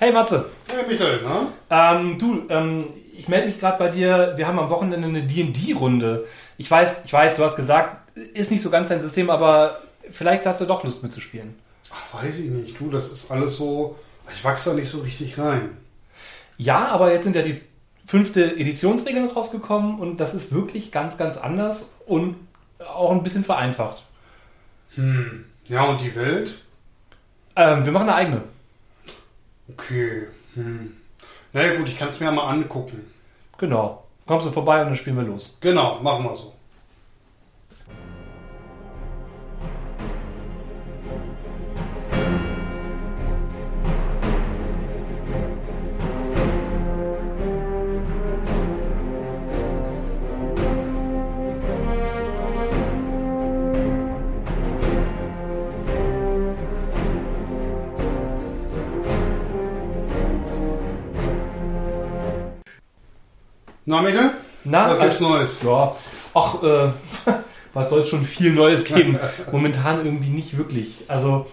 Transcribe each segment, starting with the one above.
Hey Matze. Hey Michael, ne? Ähm, du, ähm, ich melde mich gerade bei dir. Wir haben am Wochenende eine D&D-Runde. Ich weiß, ich weiß, du hast gesagt, ist nicht so ganz dein System, aber vielleicht hast du doch Lust mitzuspielen. Ach, weiß ich nicht. Du, das ist alles so. Ich wachse da nicht so richtig rein. Ja, aber jetzt sind ja die fünfte Editionsregeln rausgekommen und das ist wirklich ganz, ganz anders und auch ein bisschen vereinfacht. Hm. Ja, und die Welt? Ähm, wir machen eine eigene. Okay. Hm. Na ja, gut, ich kann es mir ja mal angucken. Genau. Kommst du vorbei und dann spielen wir los. Genau, machen wir so. Na, Mikkel? Na, Was gibt's äh, Neues? Ja, ach, äh, was soll schon viel Neues geben? Momentan irgendwie nicht wirklich. Also,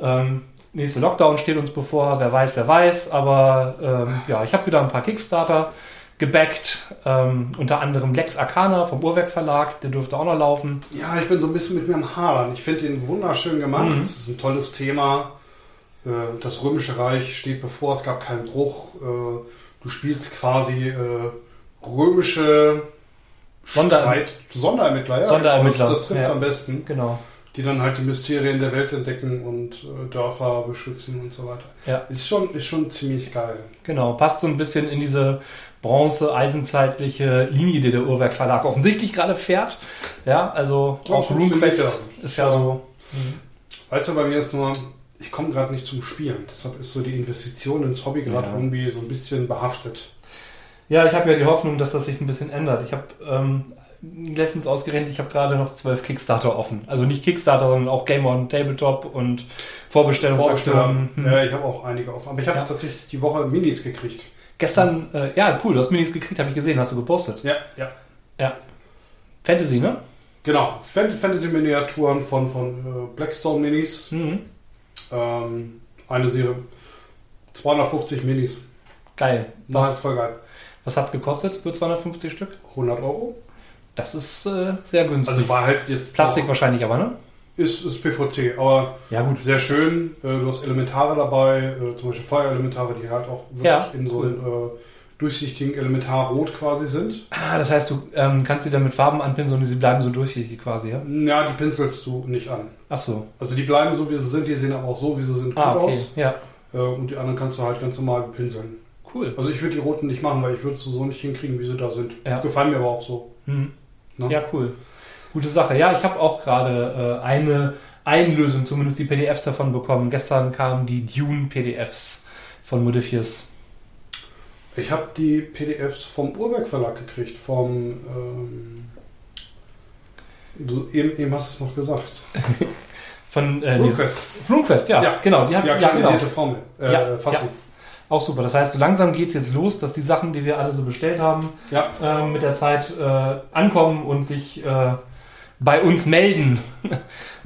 ähm, nächste Lockdown steht uns bevor, wer weiß, wer weiß. Aber ähm, ja, ich habe wieder ein paar Kickstarter gebackt. Ähm, unter anderem Lex Arcana vom Uhrwerk Verlag, der dürfte auch noch laufen. Ja, ich bin so ein bisschen mit mir am Hadern. Ich finde den wunderschön gemacht. Mhm. Es ist ein tolles Thema. Äh, Das Römische Reich steht bevor, es gab keinen Bruch. Äh, Du spielst quasi äh, römische Sonder- Streit Sonderermittler. Ja, Sonderermittler, Das, das trifft ja. am besten. Genau. Die dann halt die Mysterien der Welt entdecken und äh, Dörfer beschützen und so weiter. Ja. Ist schon, ist schon ziemlich geil. Genau, passt so ein bisschen in diese bronze-eisenzeitliche Linie, die der Uhrwerk Verlag offensichtlich gerade fährt. Ja, also Ja, auch RuneQuest ja. ist ja so. Weißt du, bei mir ist nur, ich komme gerade nicht zum Spielen. Deshalb ist so die Investition ins Hobby gerade irgendwie so ein bisschen behaftet. Ja, ich habe ja die Hoffnung, dass das sich ein bisschen ändert. Ich habe ähm, letztens ausgerechnet, ich habe gerade noch zwölf Kickstarter offen. Also nicht Kickstarter, sondern auch Game on Tabletop und Vorbestellungsaktionen. Hm. Ja, ich habe auch einige auf. Aber ich habe Ja. tatsächlich die Woche Minis gekriegt. Gestern, äh, ja, cool, du hast Minis gekriegt, habe ich gesehen, hast du gepostet. Ja, ja. Ja. Fantasy, ne? Genau. Fan- Fantasy-Miniaturen von, von äh, Blackstone Minis. Mhm. Ähm, eine Serie. 250 Minis. Geil. War Was, voll geil. Was hat's gekostet für 250 Stück? 100 Euro. Das ist äh, sehr günstig. Also war halt jetzt. Plastik wahrscheinlich aber, ne? Ist, ist PVC, aber Ja, gut. sehr schön. Äh, Du hast Elementare dabei, äh, zum Beispiel Feuerelementare, die halt auch wirklich Ja, in so cool. einem äh, durchsichtigen Elementarrot quasi sind. Ah, das heißt, du ähm, kannst sie dann mit Farben anpinseln und sie bleiben so durchsichtig quasi, ja? Ja, die pinselst du nicht an. Ach so. Also die bleiben so, wie sie sind, die sehen aber auch so, wie sie sind, Ah, gut okay. aus. Ja, Äh, Und die anderen kannst du halt ganz normal pinseln. Cool. Also ich würde die roten nicht machen, weil ich würde es so nicht hinkriegen, wie sie da sind. Ja. Gefallen mir aber auch so. Mhm. Ja, cool. Gute Sache. Ja, ich habe auch gerade äh, eine Einlösung, zumindest die PDFs davon bekommen. Gestern kamen die Dune-PDFs von Modifius. Ich habe die PDFs vom Urwerk Verlag gekriegt, vom... Ähm, du, eben, eben hast du es noch gesagt. Von äh, RuneQuest. RuneQuest, ja, Ja. genau. Die hab, Die ja, genau. aktualisierte Formel. Äh, Ja, Fassung. Auch super. Das heißt, so langsam geht's jetzt los, dass die Sachen, die wir alle so bestellt haben, Ja. äh, mit der Zeit äh, ankommen und sich äh, bei uns melden.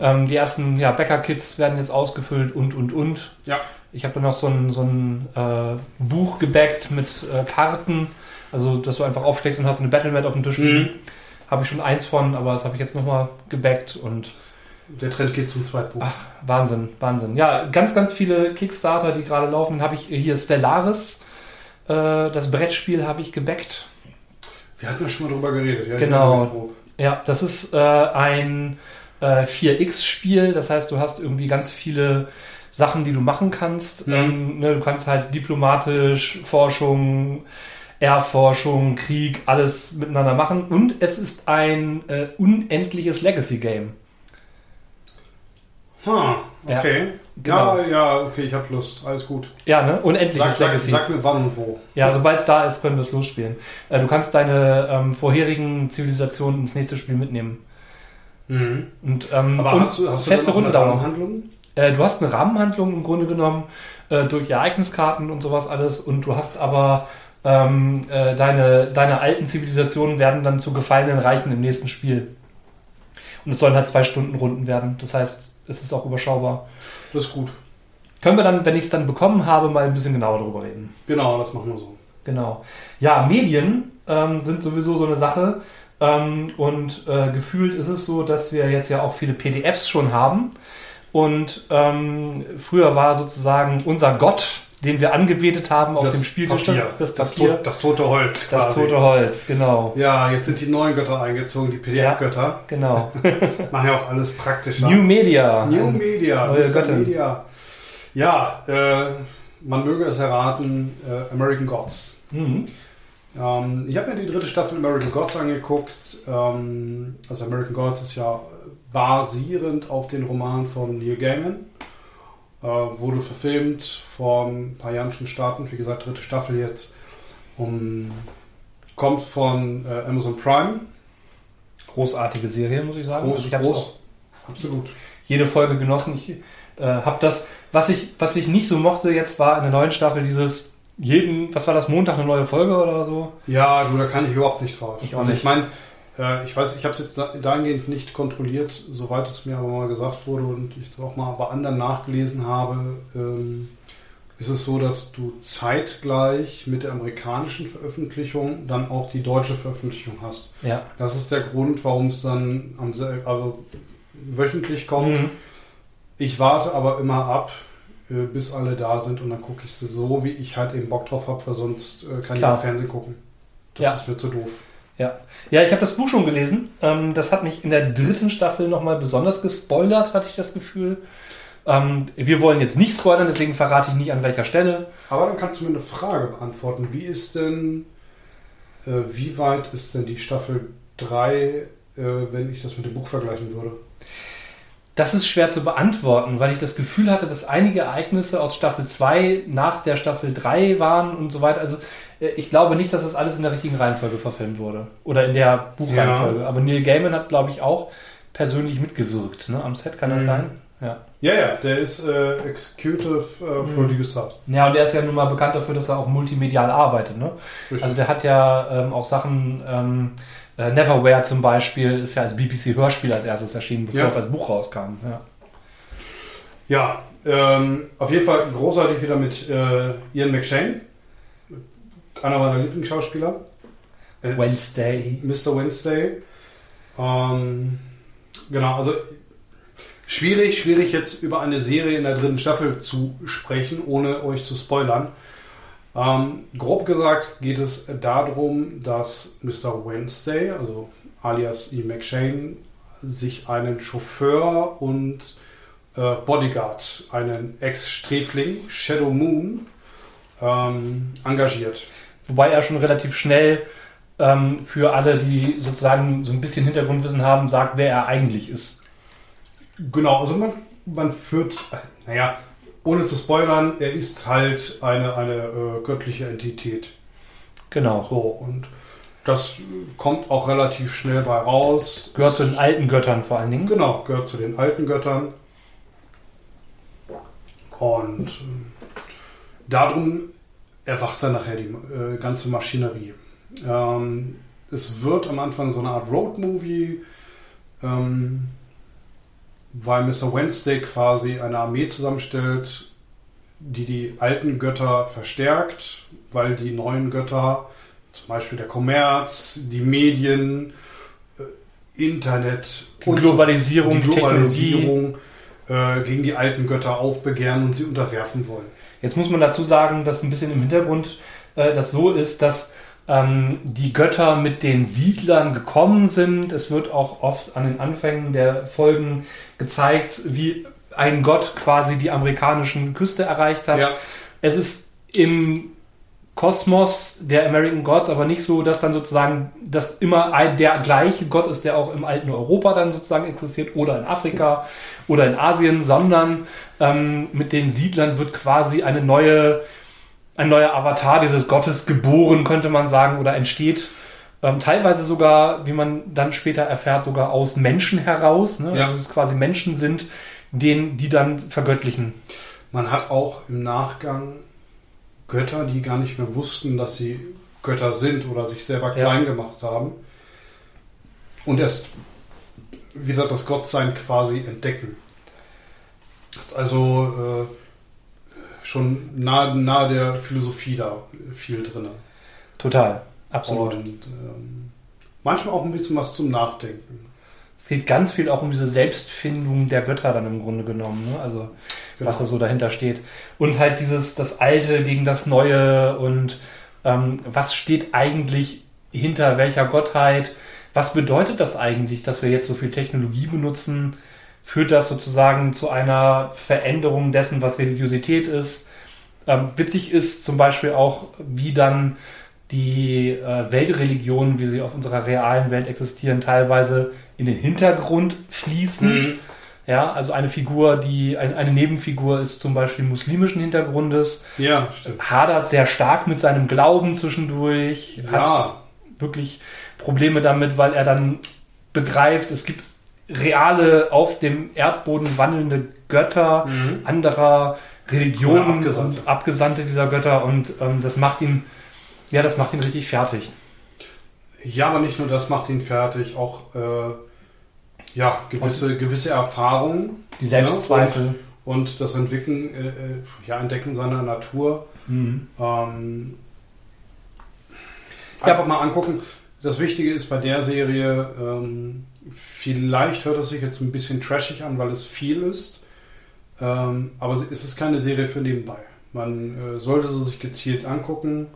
ähm, die ersten ja, Bäcker-Kits werden jetzt ausgefüllt und, und, und. Ja. Ich habe dann noch so ein, so ein äh, Buch gebackt mit äh, Karten, also dass du einfach aufschlägst und hast eine Battlemat auf dem Tisch liegen. Mhm. Habe ich schon eins von, aber das habe ich jetzt nochmal gebackt und Der Trend geht zum Zweitbuch. Ach, Wahnsinn, Wahnsinn. Ja, ganz, ganz viele Kickstarter, die gerade laufen. Habe ich hier Stellaris, äh, das Brettspiel habe ich gebackt. Wir hatten ja schon mal drüber geredet. Ja, Genau. Ja, das ist äh, ein äh, 4X-Spiel. Das heißt, du hast irgendwie ganz viele Sachen, die du machen kannst. Mhm. Ähm, ne, du kannst halt diplomatisch, Forschung, Erforschung, Krieg, alles miteinander machen. Und es ist ein äh, unendliches Legacy-Game. Ja, okay. genau. Ja, ja, okay, ich habe Lust. Alles gut. Ja, ne? Unendliches Sag, sag, Legacy. sag mir wann und wo. Ja, sobald es da ist, können wir es losspielen. Äh, du kannst deine ähm, vorherigen Zivilisationen ins nächste Spiel mitnehmen. Mhm. Und, ähm, Aber und hast du, hast du feste dann auch eine Rundendauer. Rahmenhandlung? Äh, du hast eine Rahmenhandlung im Grunde genommen äh, durch Ereigniskarten und sowas alles. Und du hast aber ähm, äh, deine, deine alten Zivilisationen werden dann zu gefallenen Reichen im nächsten Spiel. Und es sollen halt zwei Stunden Runden werden. Das heißt, es ist auch überschaubar. Das ist gut. können wir dann, wenn ich es dann bekommen habe, mal ein bisschen genauer darüber reden. Genau, das machen wir so. Genau. Ja, Medien ähm, sind sowieso so eine Sache. Ähm, und äh, gefühlt ist es so, dass wir jetzt ja auch viele PDFs schon haben. Und ähm, früher war sozusagen unser Gott, den wir angebetet haben auf Das dem Spieltisch, Papier. das Das, Papier, to das tote Holz das, quasi. tote Holz, genau. Ja, jetzt sind die neuen Götter eingezogen, die PDF-Götter. Genau. Machen ja auch alles praktischer. New Media. New Media, Neue Mr. Media. Ja, äh, man möge es erraten, äh, American Gods. Mhm. Ähm, ich habe mir die dritte Staffel American Gods angeguckt. Ähm, also American Gods ist ja basierend auf den Roman von Neil Gaiman. Äh, wurde verfilmt Jahren schon starten. Wie gesagt, dritte Staffel jetzt. Um, kommt von äh, Amazon Prime. Großartige Serie, muss ich sagen. Groß, Also ich groß. Absolut. jede Folge genossen. Ich äh, habe das, was ich, was ich nicht so mochte jetzt war in der neuen Staffel dieses jeden, was war das, Montag eine neue Folge oder so? Ja, du, da kann ich überhaupt nicht drauf. Ich auch also nicht. ich meine, äh, ich weiß, ich habe es jetzt da- dahingehend nicht kontrolliert, soweit es mir aber mal gesagt wurde und ich es auch mal bei anderen nachgelesen habe, ähm, ist es so, dass du zeitgleich mit der amerikanischen Veröffentlichung dann auch die deutsche Veröffentlichung hast. Ja. Das ist der Grund, warum es dann am, also wöchentlich kommt. Mhm. Ich warte aber immer ab, äh, bis alle da sind und dann gucke ich sie so, wie ich halt eben Bock drauf habe, weil sonst äh, kann Klar. ich auch Fernsehen gucken. Das Ja. ist mir zu doof. Ja, ja ich habe das Buch schon gelesen. Ähm, das hat mich in der dritten Staffel nochmal besonders gespoilert, hatte ich das Gefühl. Ähm, wir wollen jetzt nicht spoilern, deswegen verrate ich nicht an welcher Stelle. Aber dann kannst du mir eine Frage beantworten. Wie ist denn, äh, wie weit ist denn die Staffel 3, äh, wenn ich das mit dem Buch vergleichen würde? Das ist schwer zu beantworten, weil ich das Gefühl hatte, dass einige Ereignisse aus Staffel 2 nach der Staffel 3 waren und so weiter. Also ich glaube nicht, dass das alles in der richtigen Reihenfolge verfilmt wurde. Oder in der Buchreihenfolge. Aber Neil Gaiman hat, glaube ich, auch persönlich mitgewirkt. Ne? Am Set kann das Mhm. sein? Ja. Ja, ja, der ist äh, Executive äh, Mhm. Producer. Ja, und der ist ja nun mal bekannt dafür, dass er auch multimedial arbeitet. Ne? Richtig. Also der hat ja ähm, auch Sachen, ähm, äh, Neverwhere zum Beispiel, ist ja als BBC-Hörspiel als erstes erschienen, bevor Ja. es als Buch rauskam. Ja. ja, ähm, auf jeden Fall großartig wieder mit äh, Ian McShane, einer meiner Lieblingsschauspieler. Er Wednesday. Mr. Wednesday. Ähm, genau, also schwierig, schwierig jetzt über eine Serie in der dritten Staffel zu sprechen, ohne euch zu spoilern. Ähm, grob gesagt geht es darum, dass Mr. Wednesday, also alias E. McShane, sich einen Chauffeur und äh, Bodyguard, einen Ex-Sträfling, Shadow Moon, ähm, engagiert. Wobei er schon relativ schnell ähm, für alle, die sozusagen so ein bisschen Hintergrundwissen haben, sagt, wer er eigentlich ist. Genau, also man, man führt, naja, ohne zu spoilern, er ist halt eine, eine äh, göttliche Entität. Genau. So, und das kommt auch relativ schnell bei raus. Gehört zu den alten Göttern vor allen Dingen. Genau, gehört zu den alten Göttern. Und äh, darum erwacht dann nachher die äh, ganze Maschinerie. Ähm, es wird am Anfang so eine Art Roadmovie, ähm, weil Mr. Wednesday quasi eine Armee zusammenstellt, die die alten Götter verstärkt, weil die neuen Götter, zum Beispiel der Kommerz, die Medien, äh, Internet, Die und so Globalisierung, die die. Globalisierung äh, gegen die alten Götter aufbegehren und sie unterwerfen wollen. Jetzt muss man dazu sagen, dass ein bisschen im Hintergrund äh, das so ist, dass ähm, die Götter mit den Siedlern gekommen sind. Es wird auch oft an den Anfängen der Folgen gezeigt, wie ein Gott quasi die amerikanischen Küste erreicht hat. Ja. Es ist im Kosmos der American Gods aber nicht so, dass dann sozusagen das immer ein, der gleiche Gott ist, der auch im alten Europa dann sozusagen existiert oder in Afrika oder in Asien, sondern ähm, mit den Siedlern wird quasi eine neue, ein neuer Avatar dieses Gottes geboren, könnte man sagen, oder entsteht. Ähm, teilweise sogar, wie man dann später erfährt, sogar aus Menschen heraus. Ne? Ja. Also es quasi Menschen sind, den, die dann vergöttlichen. Man hat auch im Nachgang Götter, die gar nicht mehr wussten, dass sie Götter sind oder sich selber Ja. klein gemacht haben. Und erst wieder das Gottsein quasi entdecken. Das ist also schon nahe, nahe der Philosophie da viel drin. Total, absolut. Und ähm, manchmal auch ein bisschen was zum Nachdenken. Es geht ganz viel auch um diese Selbstfindung der Götter dann im Grunde genommen. Ne? Also genau. was da so dahinter steht. Und halt dieses, das Alte gegen das Neue und ähm, was steht eigentlich hinter welcher Gottheit? Was bedeutet das eigentlich, dass wir jetzt so viel Technologie benutzen? Führt das sozusagen zu einer Veränderung dessen, was Religiosität ist? Ähm, witzig ist zum Beispiel auch, wie dann die äh, Weltreligionen, wie sie auf unserer realen Welt existieren, teilweise in den Hintergrund fließen. Mhm. Ja, also eine Figur, die ein, eine Nebenfigur ist zum Beispiel muslimischen Hintergrundes. Ja, stimmt. Hadert sehr stark mit seinem Glauben zwischendurch. Ja. Hat wirklich Probleme damit, weil er dann begreift, es gibt reale, auf dem Erdboden wandelnde Götter mhm. anderer Religionen Abgesandte. und Abgesandte dieser Götter und ähm, das macht ihn, ja, das macht ihn richtig fertig. Ja, aber nicht nur das macht ihn fertig, auch äh, ja, gewisse, gewisse Erfahrungen. Die Selbstzweifel. Ne? Und, und, das Entwickeln, äh, äh, ja, Entdecken seiner Natur. Mhm. Ähm, einfach ja. mal angucken. Das Wichtige ist bei der Serie, ähm, vielleicht hört es sich jetzt ein bisschen trashig an, weil es viel ist. Ähm, aber es ist keine Serie für nebenbei. Man äh, sollte sie sich gezielt angucken,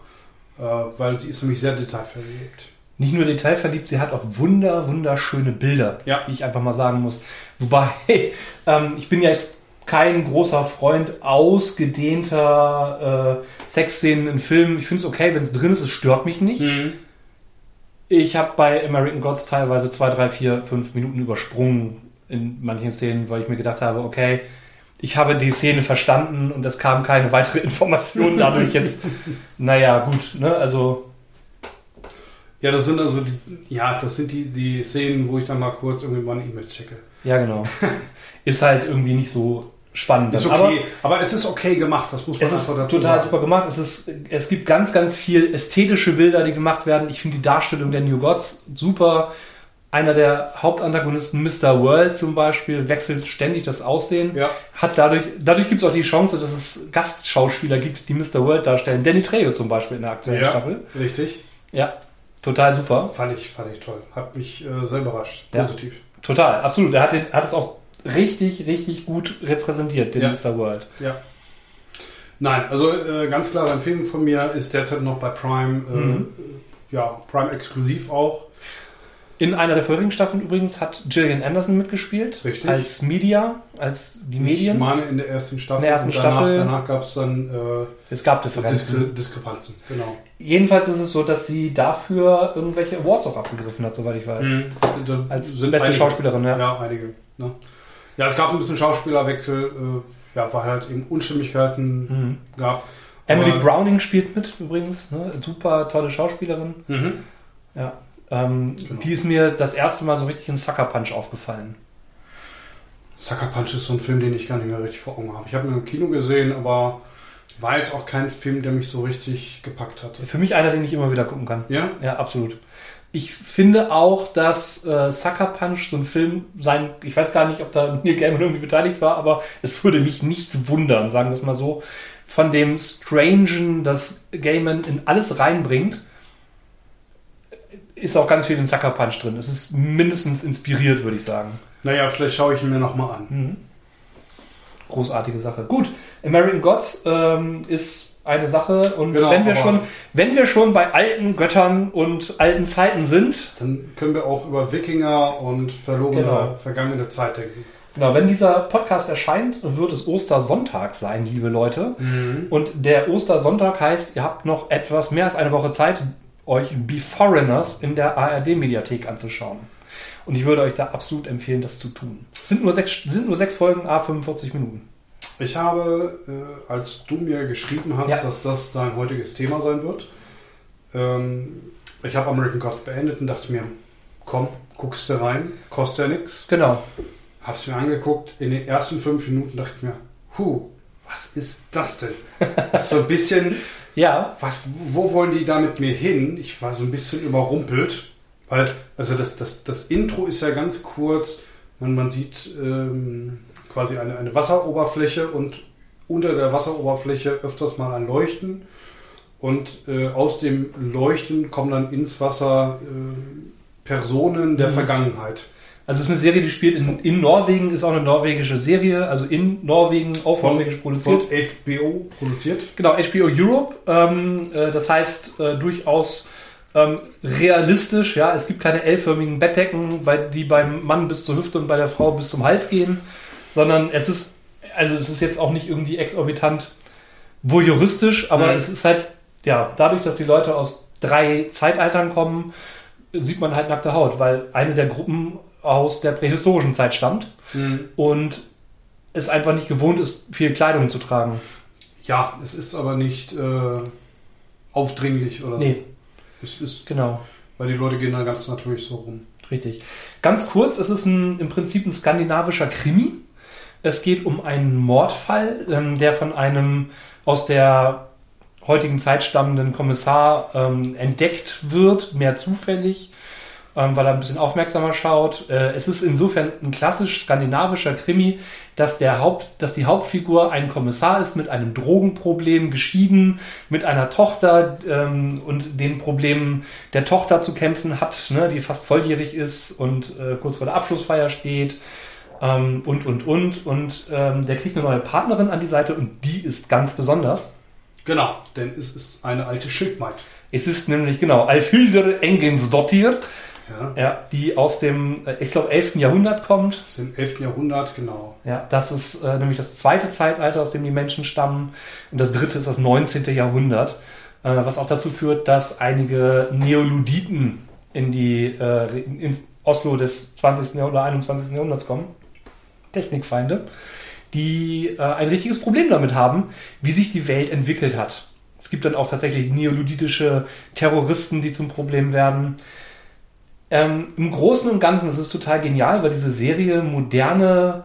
äh, weil sie ist nämlich sehr detailverliebt nicht nur detailverliebt, sie hat auch wunder, wunderschöne Bilder, ja. wie ich einfach mal sagen muss. Wobei, ähm, ich bin ja jetzt kein großer Freund ausgedehnter äh, Sexszenen in Filmen. Ich finde es okay, wenn es drin ist, es stört mich nicht. Mhm. Ich habe bei American Gods teilweise zwei, drei, vier, fünf Minuten übersprungen in manchen Szenen, weil ich mir gedacht habe, okay, ich habe die Szene verstanden und es kam keine weitere Information dadurch jetzt. naja, gut, ne? Also ja, das sind also die, ja, das sind die, die Szenen, wo ich dann mal kurz irgendwie mal eine E-Mail checke. Ja, genau. ist halt irgendwie nicht so spannend. Ist okay, aber, aber, es ist okay gemacht, das muss man es ist total sagen. super gemacht. Es, ist, es gibt ganz, ganz viel ästhetische Bilder, die gemacht werden. Ich finde die Darstellung der New Gods super. Einer der Hauptantagonisten, Mr. World zum Beispiel, wechselt ständig das Aussehen. Ja. Hat dadurch, dadurch gibt es auch die Chance, dass es Gastschauspieler gibt, die Mr. World darstellen. Danny Trejo zum Beispiel in der aktuellen ja, Staffel. Richtig. Ja, Total super. Fand ich, fand ich toll. Hat mich äh, sehr überrascht. Positiv. Ja, total, absolut. Er hat, den, hat es auch richtig, richtig gut repräsentiert, den ja. Mr. World. Ja. Nein, also äh, ganz klare Empfehlung von mir ist derzeit noch bei Prime, äh, mhm. ja, Prime exklusiv auch. In einer der vorherigen Staffeln übrigens hat Gillian Anderson mitgespielt. Richtig. Als Media, als die Medien. Ich meine in der ersten Staffel. In der ersten danach, Staffel. Danach gab es dann äh, es gab Differenzen. Diskre Diskrepanzen, genau. Jedenfalls ist es so, dass sie dafür irgendwelche Awards auch abgegriffen hat, soweit ich weiß. Mhm. Als sind beste Schauspielerin, ja. Ja, einige. Ne? Ja, es gab ein bisschen Schauspielerwechsel, äh, ja, weil halt eben Unstimmigkeiten mhm. gab. Emily Browning spielt mit übrigens, ne? super tolle Schauspielerin. Mhm. Ja. Ähm, genau. Die ist mir das erste Mal so richtig in Sucker Punch aufgefallen. Sucker Punch ist so ein Film, den ich gar nicht mehr richtig vor Augen habe. Ich habe ihn im Kino gesehen, aber war jetzt auch kein Film, der mich so richtig gepackt hatte. Für mich einer, den ich immer wieder gucken kann. Ja? Ja, absolut. Ich finde auch, dass äh, Sucker Punch so ein Film sein, ich weiß gar nicht, ob da Neil Gaiman irgendwie beteiligt war, aber es würde mich nicht wundern, sagen wir es mal so, von dem Strangen, das Gaiman in alles reinbringt, ist auch ganz viel in Sucker Punch drin. Es ist mindestens inspiriert, würde ich sagen. Naja, vielleicht schaue ich ihn mir nochmal an. Mhm. Großartige Sache. Gut, American Gods ähm, ist eine Sache und genau, wenn wir schon, wenn wir schon bei alten Göttern und alten Zeiten sind, dann können wir auch über Wikinger und verlorene genau. vergangene Zeit denken. Genau, wenn dieser Podcast erscheint, wird es Ostersonntag sein, liebe Leute. Mhm. Und der Ostersonntag heißt, ihr habt noch etwas mehr als eine Woche Zeit, euch Beforeigners in der ARD-Mediathek anzuschauen. Und ich würde euch da absolut empfehlen, das zu tun. Es sind nur sechs, sind nur sechs Folgen, a 45 Minuten. Ich habe, äh, als du mir geschrieben hast, ja. dass das dein heutiges Thema sein wird, ähm, ich habe American Gods beendet und dachte mir, komm, guckst du rein, kostet ja nichts. Genau. Hab's mir angeguckt, in den ersten fünf Minuten dachte ich mir, hu, was ist das denn? Das ist so ein bisschen, ja. Was, wo wollen die da mit mir hin? Ich war so ein bisschen überrumpelt. Weil, also das, das, das Intro ist ja ganz kurz. Man, man sieht ähm, quasi eine, eine Wasseroberfläche und unter der Wasseroberfläche öfters mal ein Leuchten und äh, aus dem Leuchten kommen dann ins Wasser äh, Personen der Mhm. Vergangenheit. Also es ist eine Serie, die spielt in, in Norwegen, ist auch eine norwegische Serie, also in Norwegen, auf Von, Norwegisch von produziert. HBO produziert. Genau, HBO Europe. Ähm, äh, das heißt äh, durchaus ähm, realistisch. Ja, es gibt keine L-förmigen Bettdecken, bei, die beim Mann bis zur Hüfte und bei der Frau bis zum Hals gehen, sondern es ist also es ist jetzt auch nicht irgendwie exorbitant voyeuristisch, aber Mhm. es ist halt ja dadurch, dass die Leute aus drei Zeitaltern kommen, sieht man halt nackte Haut, weil eine der Gruppen aus der prähistorischen Zeit stammt und es einfach nicht gewohnt ist, viel Kleidung zu tragen. Ja, es ist aber nicht äh, aufdringlich oder Nee, so. Es ist, genau. weil die Leute gehen da ganz natürlich so rum. Richtig. Ganz kurz, es ist ein, im Prinzip ein skandinavischer Krimi. Es geht um einen Mordfall, ähm, der von einem aus der heutigen Zeit stammenden Kommissar ähm, entdeckt wird, mehr zufällig, ähm, weil er ein bisschen aufmerksamer schaut. Äh, es ist insofern ein klassisch skandinavischer Krimi, dass, der Haupt, dass die Hauptfigur ein Kommissar ist mit einem Drogenproblem, geschieden, mit einer Tochter ähm, und den Problemen der Tochter zu kämpfen hat, ne, die fast volljährig ist und äh, kurz vor der Abschlussfeier steht. Ähm, und, und, und. Und ähm, der kriegt eine neue Partnerin an die Seite und die ist ganz besonders. Genau, denn es ist eine alte Schildmaid. Es ist nämlich, genau, Alfhilder Engensdottir, Ja, ja, die aus dem, äh, ich glaube, 11. Jahrhundert kommt. das ist im 11. Jahrhundert, genau. Ja, das ist äh, nämlich das zweite Zeitalter, aus dem die Menschen stammen. Und das dritte ist das 19. Jahrhundert, äh, was auch dazu führt, dass einige Neoluditen in die äh, ins Oslo des 20. Jahrh- oder 21. Jahrhunderts kommen. Technikfeinde, die äh, ein richtiges Problem damit haben, wie sich die Welt entwickelt hat. Es gibt dann auch tatsächlich neoluditische Terroristen, die zum Problem werden. Ähm, Im Großen und Ganzen ist es total genial, weil diese Serie moderne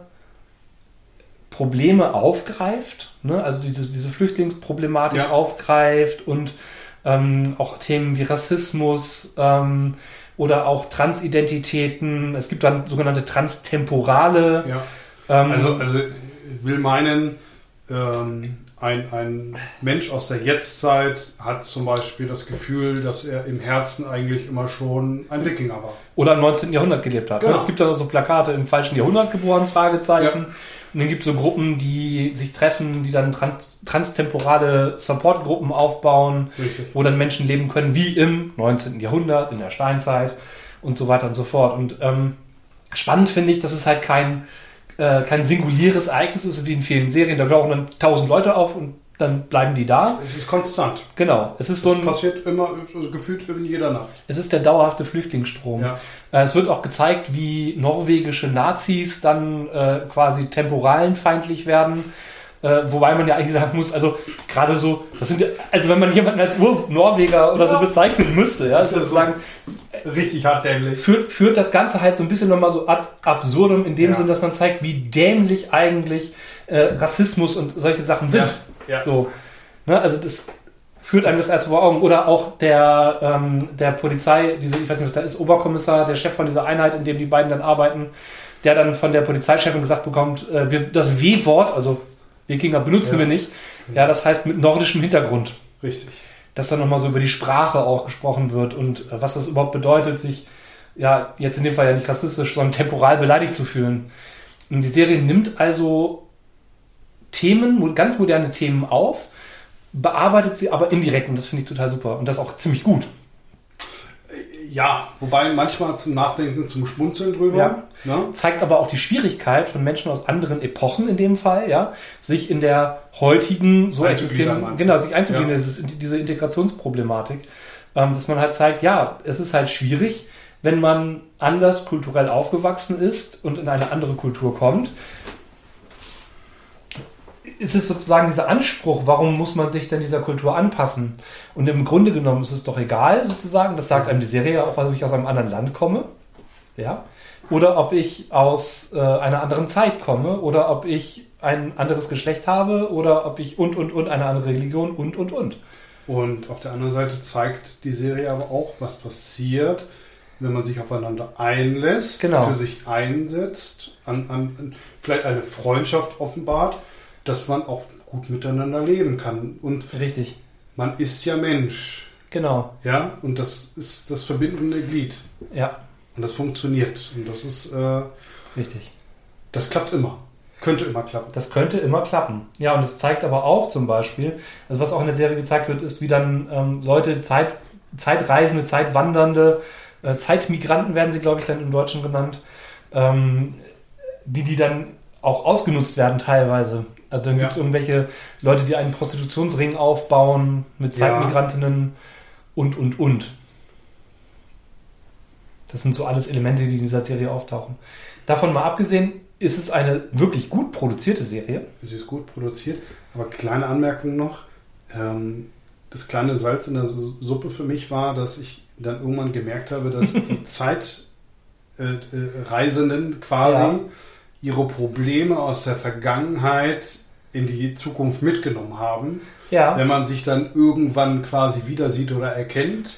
Probleme aufgreift, ne? also diese, diese Flüchtlingsproblematik Ja. aufgreift und ähm, auch Themen wie Rassismus ähm, oder auch Transidentitäten. Es gibt dann sogenannte Transtemporale. Ja. Ähm, Also, also ich will meinen, ähm, ein, ein Mensch aus der Jetztzeit hat zum Beispiel das Gefühl, dass er im Herzen eigentlich immer schon ein Wikinger war. oder im 19. Jahrhundert gelebt hat. ne? Genau. Es gibt dann auch so Plakate im falschen Jahrhundert geboren, Fragezeichen. Und dann gibt es so Gruppen, die sich treffen, die dann trans transtemporale Supportgruppen aufbauen, Richtig. wo dann Menschen leben können, wie im 19. Jahrhundert, in der Steinzeit und so weiter und so fort. Und ähm, spannend finde ich, dass es halt kein, äh, kein singuläres Ereignis ist, wie in vielen Serien. Da tauchen dann tausend Leute auf und dann bleiben die da. Es ist konstant. Genau. Es ist so Das ein, passiert immer, also gefühlt in jeder Nacht. es ist der dauerhafte Flüchtlingsstrom. Ja. Äh, Es wird auch gezeigt, wie norwegische Nazis dann äh, quasi temporalenfeindlich werden. Äh, wobei man ja eigentlich sagen muss, also gerade so, das sind ja, also wenn man jemanden als Ur-Norweger oder so Ja. bezeichnen müsste, ja, Das ist sozusagen, Richtig hart dämlich. führt, führt das Ganze halt so ein bisschen nochmal so ad absurdum in dem Ja. Sinn, dass man zeigt, wie dämlich eigentlich äh, Rassismus und solche Sachen sind. Ja. So, ne, also das führt einem das erst vor Augen. Oder auch der, ähm, der Polizei, diese, ich weiß nicht, was da ist, Oberkommissar, der Chef von dieser Einheit, in dem die beiden dann arbeiten, der dann von der Polizeichefin gesagt bekommt, äh, wir, das W-Wort, also Wikinger benutzen Ja. wir nicht. Ja, das heißt mit nordischem Hintergrund. Richtig. Dass dann nochmal so über die Sprache auch gesprochen wird und äh, was das überhaupt bedeutet, sich, ja, jetzt in dem Fall ja nicht rassistisch, sondern temporal beleidigt zu fühlen. Und die Serie nimmt also Themen, ganz moderne Themen auf, bearbeitet sie aber indirekt und das finde ich total super und das auch ziemlich gut. Ja, wobei manchmal zum Nachdenken, zum Schmunzeln drüber. Ja. Ne? Zeigt aber auch die Schwierigkeit von Menschen aus anderen Epochen in dem Fall, ja, sich in der heutigen so existierenden, meinst du? genau, sich einzugliedern, Ja. das ist diese Integrationsproblematik, ähm, dass man halt zeigt, ja, es ist halt schwierig, wenn man anders kulturell aufgewachsen ist und in eine andere Kultur kommt, ist es sozusagen dieser Anspruch, warum muss man sich denn dieser Kultur anpassen? Und im Grunde genommen ist es doch egal, sozusagen, das sagt einem die Serie ja auch, ob ich aus einem anderen Land komme, ja, oder ob ich aus äh, einer anderen Zeit komme, oder ob ich ein anderes Geschlecht habe, oder ob ich und, und, und, eine andere Religion und, und, und. Und auf der anderen Seite zeigt die Serie aber auch, was passiert, wenn man sich aufeinander einlässt, Genau. für sich einsetzt, an, an, an vielleicht eine Freundschaft offenbart, dass man auch gut miteinander leben kann. Und Richtig. man ist ja Mensch. Genau. Ja, und das ist das verbindende Glied. Ja, Und das funktioniert. Und das ist, äh, richtig. das klappt immer. Könnte immer klappen. Das könnte immer klappen. Ja, und es zeigt aber auch zum Beispiel, also was auch in der Serie gezeigt wird, ist, wie dann ähm, Leute, Zeit, Zeitreisende, Zeitwandernde, äh, Zeitmigranten werden sie, glaube ich, dann im Deutschen genannt, ähm, wie die dann auch ausgenutzt werden teilweise. Also dann Ja. gibt es irgendwelche Leute, die einen Prostitutionsring aufbauen mit Ja. Zeitmigrantinnen und, und, und. Das sind so alles Elemente, die in dieser Serie auftauchen. Davon mal abgesehen, ist es eine wirklich gut produzierte Serie. Sie ist gut produziert. Aber kleine Anmerkung noch. Ähm, das kleine Salz in der Su- Suppe für mich war, dass ich dann irgendwann gemerkt habe, dass die Zeitreisenden quasi Ja. Ihre Probleme aus der Vergangenheit in die Zukunft mitgenommen haben. Ja, Wenn man sich dann irgendwann quasi wieder sieht oder erkennt,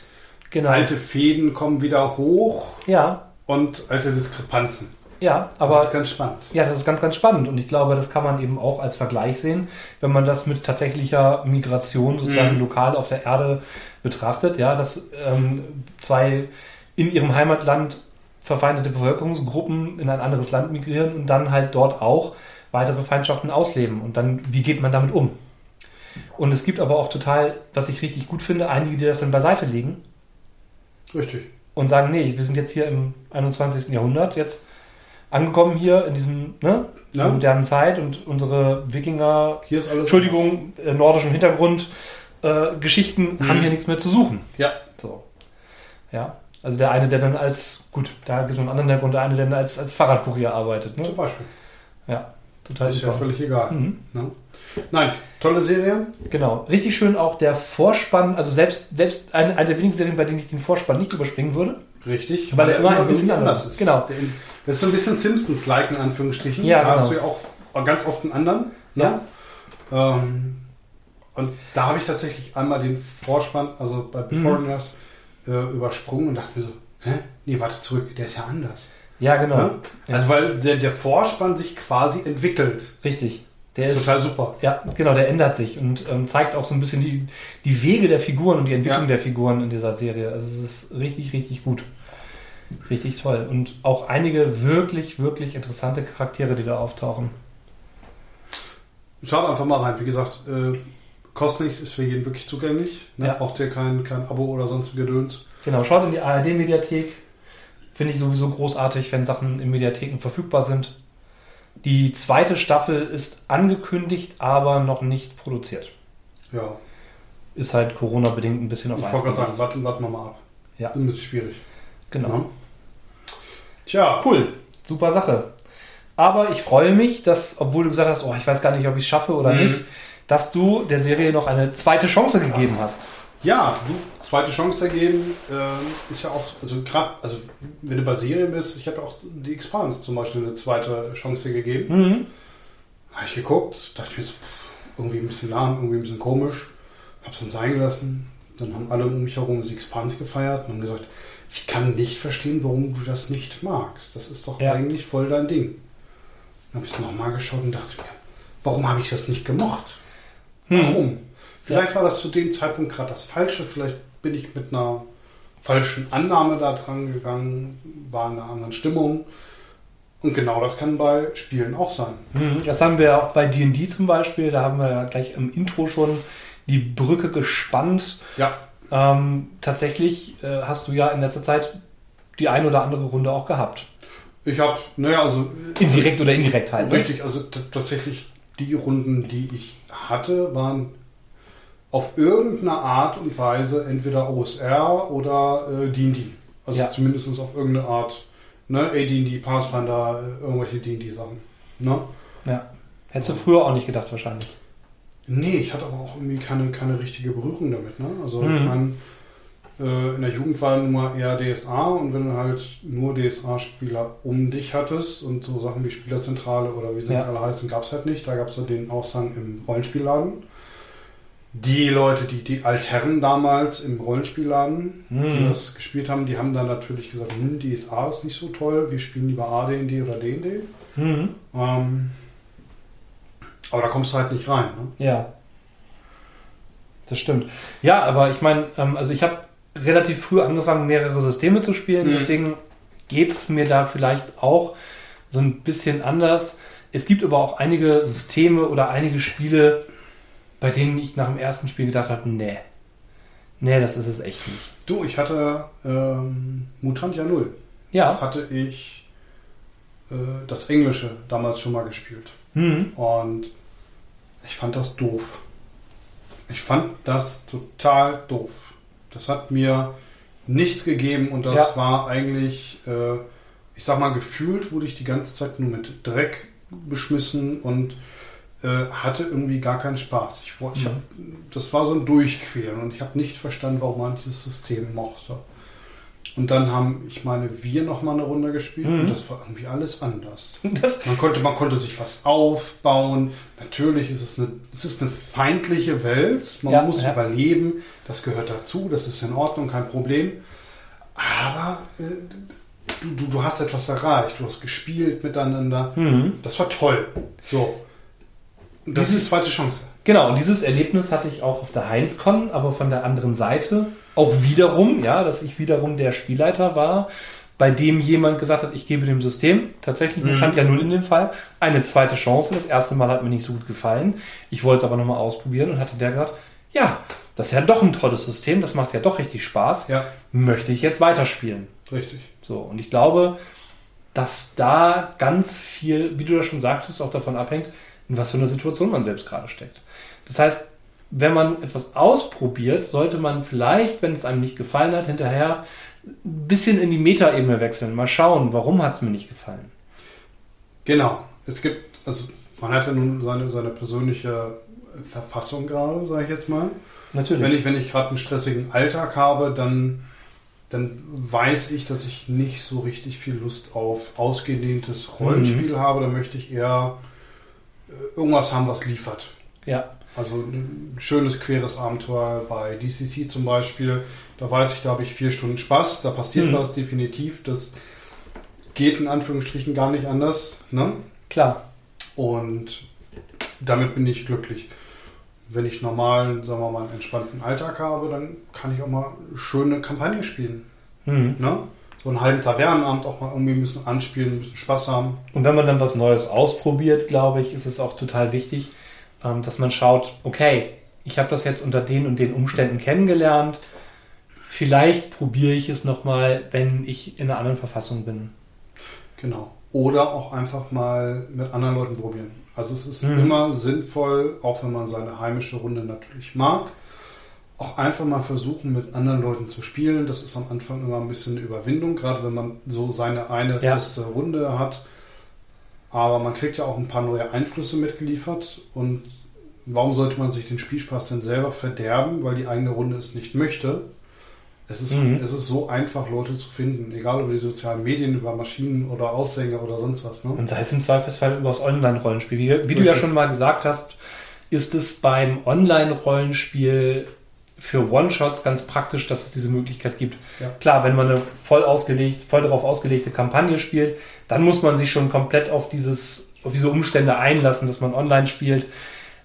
genau. alte Fäden kommen wieder hoch Ja, und alte Diskrepanzen. ja, das aber ist ganz spannend. ja, das ist ganz, ganz spannend und ich glaube, das kann man eben auch als Vergleich sehen, wenn man das mit tatsächlicher Migration sozusagen Mhm. lokal auf der Erde betrachtet. Ja, dass ähm, zwei in ihrem Heimatland verfeindete Bevölkerungsgruppen in ein anderes Land migrieren und dann halt dort auch weitere Feindschaften ausleben. Und dann, wie geht man damit um? Und es gibt aber auch total, was ich richtig gut finde, einige, die das dann beiseite legen Richtig. und sagen, nee, wir sind jetzt hier im 21. Jahrhundert, jetzt angekommen hier in diesem ne, Ja. modernen Zeit und unsere Wikinger, Hier ist alles. Entschuldigung, äh, nordischem Hintergrund, äh, Geschichten Mhm. haben hier nichts mehr zu suchen. Ja. So. Ja. Also der eine, der dann als, gut, da gibt es noch einen anderen Hintergrund, der eine, der dann als, als Fahrradkurier arbeitet. Ne? Zum Beispiel. Ja, total Das ist ja super. völlig egal. Mhm. Ne? Nein, tolle Serie. Genau. Richtig schön auch der Vorspann, also selbst, selbst eine, eine der wenigen Serien, bei denen ich den Vorspann nicht überspringen würde. Richtig. Weil er immer ein bisschen anders ist. Genau. Das ist so ein bisschen Simpsons-like in Anführungsstrichen. Ja, da hast genau. du ja auch ganz oft einen anderen. Ne? Ähm, und da habe ich tatsächlich einmal den Vorspann, also bei Mhm. Äh, übersprungen und dachte mir so, hä? Nee, warte zurück, der ist ja anders. Ja, genau. Ne? Also weil der, der Vorspann sich quasi entwickelt. Richtig. Der ist ist, total super. ja, genau, der ändert sich und ähm, zeigt auch so ein bisschen die, die Wege der Figuren und die Entwicklung Ja. der Figuren in dieser Serie. Also es ist richtig, richtig gut. Richtig toll. Und auch einige wirklich, wirklich interessante Charaktere, die da auftauchen. Schaut einfach mal rein. Wie gesagt, äh, kostet nichts, ist für jeden wirklich zugänglich. Ne? Ja. Braucht ihr kein, kein Abo oder sonst Gedöns. Genau, schaut in die ARD-Mediathek. Finde ich sowieso großartig, wenn Sachen in Mediatheken verfügbar sind. Die zweite Staffel ist angekündigt, aber noch nicht produziert. Ja, Ist halt Corona-bedingt ein bisschen auf ich Eis wollte gerade sagen, warten, warten wir mal ab. Ja. Das ist ein bisschen schwierig. Genau. Ja. Tja, Cool, super Sache. Aber ich freue mich, dass, obwohl du gesagt hast, oh, ich weiß gar nicht, ob ich es schaffe oder Mhm. nicht, dass du der Serie noch eine zweite Chance gegeben hast. ja, du, zweite Chance ergeben, ähm, ist ja auch, also gerade, also wenn du bei Serien bist, ich habe auch die Expanse zum Beispiel eine zweite Chance gegeben. Mhm. Habe ich geguckt, dachte mir so, irgendwie ein bisschen lahm, irgendwie ein bisschen komisch, hab's dann sein gelassen. Dann haben alle um mich herum die Expanse gefeiert und haben gesagt, ich kann nicht verstehen, warum du das nicht magst. Das ist doch Ja. eigentlich voll dein Ding. Dann habe ich es nochmal geschaut und dachte mir, warum habe ich das nicht gemocht? Hm. Warum? Vielleicht war das zu dem Zeitpunkt gerade das Falsche, vielleicht bin ich mit einer falschen Annahme da dran gegangen, war in einer anderen Stimmung. Und genau das kann bei Spielen auch sein. Mhm. Das haben wir auch bei D&D zum Beispiel, da haben wir ja gleich im Intro schon die Brücke gespannt. Ja, Ähm, tatsächlich äh, hast du ja in letzter Zeit die ein oder andere Runde auch gehabt. ich habe, naja, also Indirekt oder indirekt halt. Ne? Richtig, also t- tatsächlich die Runden, die ich hatte, waren auf irgendeine Art und Weise entweder OSR oder äh, D&D. Also Ja. zumindest auf irgendeine Art, ne, AD&D, Pathfinder, äh, irgendwelche D&D-Sachen. Ne? Ja. Hättest du früher auch nicht gedacht wahrscheinlich. Nee, ich hatte aber auch irgendwie keine, keine richtige Berührung damit. Ne? Also Mhm. ich meine, äh, in der Jugend war nun mal eher DSA und wenn du halt nur DSA-Spieler um dich hattest und so Sachen wie Spielerzentrale oder wie sie Ja. alle heißen, gab es halt nicht. Da gab es ja den Aushang im Rollenspielladen. Die Leute, die, die Altherren damals im Rollenspielladen, die Mhm. das gespielt haben, die haben dann natürlich gesagt, hm, DSA ist nicht so toll, wir spielen lieber AD&D oder D&D. Mhm. Ähm, Aber da kommst du halt nicht rein. Ne? Ja. Das stimmt. Ja, aber ich meine, ähm, also ich habe relativ früh angefangen, mehrere Systeme zu spielen, Mhm. deswegen geht es mir da vielleicht auch so ein bisschen anders. Es gibt aber auch einige Systeme oder einige Spiele, bei denen ich nach dem ersten Spiel gedacht habe, nee. Nee, das ist es echt nicht. Du, ich hatte ähm, Mutantia Null. Ja. Hatte ich äh, das Englische damals schon mal gespielt. Mhm. Und ich fand das doof. Ich fand das total doof. Das hat mir nichts gegeben und das Ja. war eigentlich, äh, ich sag mal, gefühlt wurde ich die ganze Zeit nur mit Dreck beschmissen und äh, hatte irgendwie gar keinen Spaß. Ich, ich Mhm. hab, das war so ein Durchqueren und ich habe nicht verstanden, warum man dieses System mochte. Und dann haben, ich meine, wir noch mal eine Runde gespielt Mhm. und das war irgendwie alles anders. Das, Man konnte, man konnte sich was aufbauen. Natürlich ist es eine, es ist eine feindliche Welt. Man Ja, muss ja. überleben. Das gehört dazu. Das ist in Ordnung, kein Problem. Aber äh, du, du, du hast etwas erreicht. Du hast gespielt miteinander. mhm. Das war toll. So. Und das ist Dieses- die zweite Chance. Genau, und dieses Erlebnis hatte ich auch auf der Heinz-Con, aber von der anderen Seite. Auch wiederum, ja, dass ich wiederum der Spielleiter war, bei dem jemand gesagt hat, ich gebe dem System, tatsächlich Mhm. Mutant ja null in dem Fall, eine zweite Chance. Das erste Mal hat mir nicht so gut gefallen. Ich wollte es aber nochmal ausprobieren und hatte der gesagt, ja, das ist ja doch ein tolles System, das macht ja doch richtig Spaß. Ja, Möchte ich jetzt weiterspielen? richtig. So, und ich glaube, dass da ganz viel, wie du das schon sagtest, auch davon abhängt, in was für einer Situation man selbst gerade steckt. Das heißt, wenn man etwas ausprobiert, sollte man vielleicht, wenn es einem nicht gefallen hat, hinterher ein bisschen in die Metaebene wechseln. Mal schauen, warum hat es mir nicht gefallen. Genau. Es gibt, also man hat ja nun seine, seine persönliche Verfassung gerade, sage ich jetzt mal. Natürlich. Wenn ich, wenn ich gerade einen stressigen Alltag habe, dann, dann weiß ich, dass ich nicht so richtig viel Lust auf ausgedehntes Rollenspiel habe. Da möchte ich eher äh, irgendwas haben, was liefert. ja, Also ein schönes, queres Abenteuer bei DCC zum Beispiel. Da weiß ich, da habe ich vier Stunden Spaß. Da passiert Mhm. was definitiv. Das geht in Anführungsstrichen gar nicht anders. Ne? klar. Und damit bin ich glücklich. Wenn ich normal, sagen wir mal, einen entspannten Alltag habe, dann kann ich auch mal schöne Kampagne spielen. Mhm. Ne? So einen halben Tavernenabend auch mal irgendwie ein bisschen anspielen, ein bisschen Spaß haben. Und wenn man dann was Neues ausprobiert, glaube ich, ist es auch total wichtig, dass man schaut, okay, ich habe das jetzt unter den und den Umständen kennengelernt. Vielleicht probiere ich es nochmal, wenn ich in einer anderen Verfassung bin. Genau. Oder auch einfach mal mit anderen Leuten probieren. Also es ist Mhm. immer sinnvoll, auch wenn man seine heimische Runde natürlich mag, auch einfach mal versuchen, mit anderen Leuten zu spielen. Das ist am Anfang immer ein bisschen eine Überwindung, gerade wenn man so seine eine Ja. feste Runde hat. Aber man kriegt ja auch ein paar neue Einflüsse mitgeliefert. Und warum sollte man sich den Spielspaß denn selber verderben, weil die eigene Runde es nicht möchte? Es ist, Mhm. es ist so einfach, Leute zu finden, egal über die sozialen Medien, über Maschinen oder Aussänger oder sonst was. Ne? Und sei es im Zweifelsfall über das Online-Rollenspiel. Wie, wie du ja schon mal gesagt hast, ist es beim Online-Rollenspiel für One-Shots ganz praktisch, dass es diese Möglichkeit gibt. Ja. Klar, wenn man eine voll ausgelegt, voll darauf ausgelegte Kampagne spielt, dann muss man sich schon komplett auf dieses, auf diese Umstände einlassen, dass man online spielt.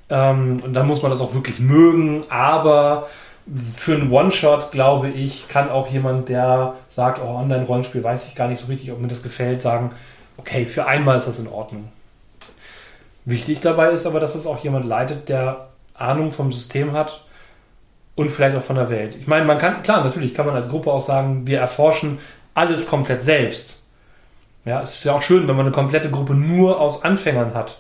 Ähm, und dann muss man das auch wirklich mögen. Aber für einen One-Shot, glaube ich, kann auch jemand, der sagt, oh, Online-Rollenspiel, weiß ich gar nicht so richtig, ob mir das gefällt, sagen, okay, für einmal ist das in Ordnung. Wichtig dabei ist aber, dass es auch jemand leitet, der Ahnung vom System hat und vielleicht auch von der Welt. Ich meine, man kann, klar, natürlich kann man als Gruppe auch sagen, wir erforschen alles komplett selbst. Ja, es ist ja auch schön, wenn man eine komplette Gruppe nur aus Anfängern hat.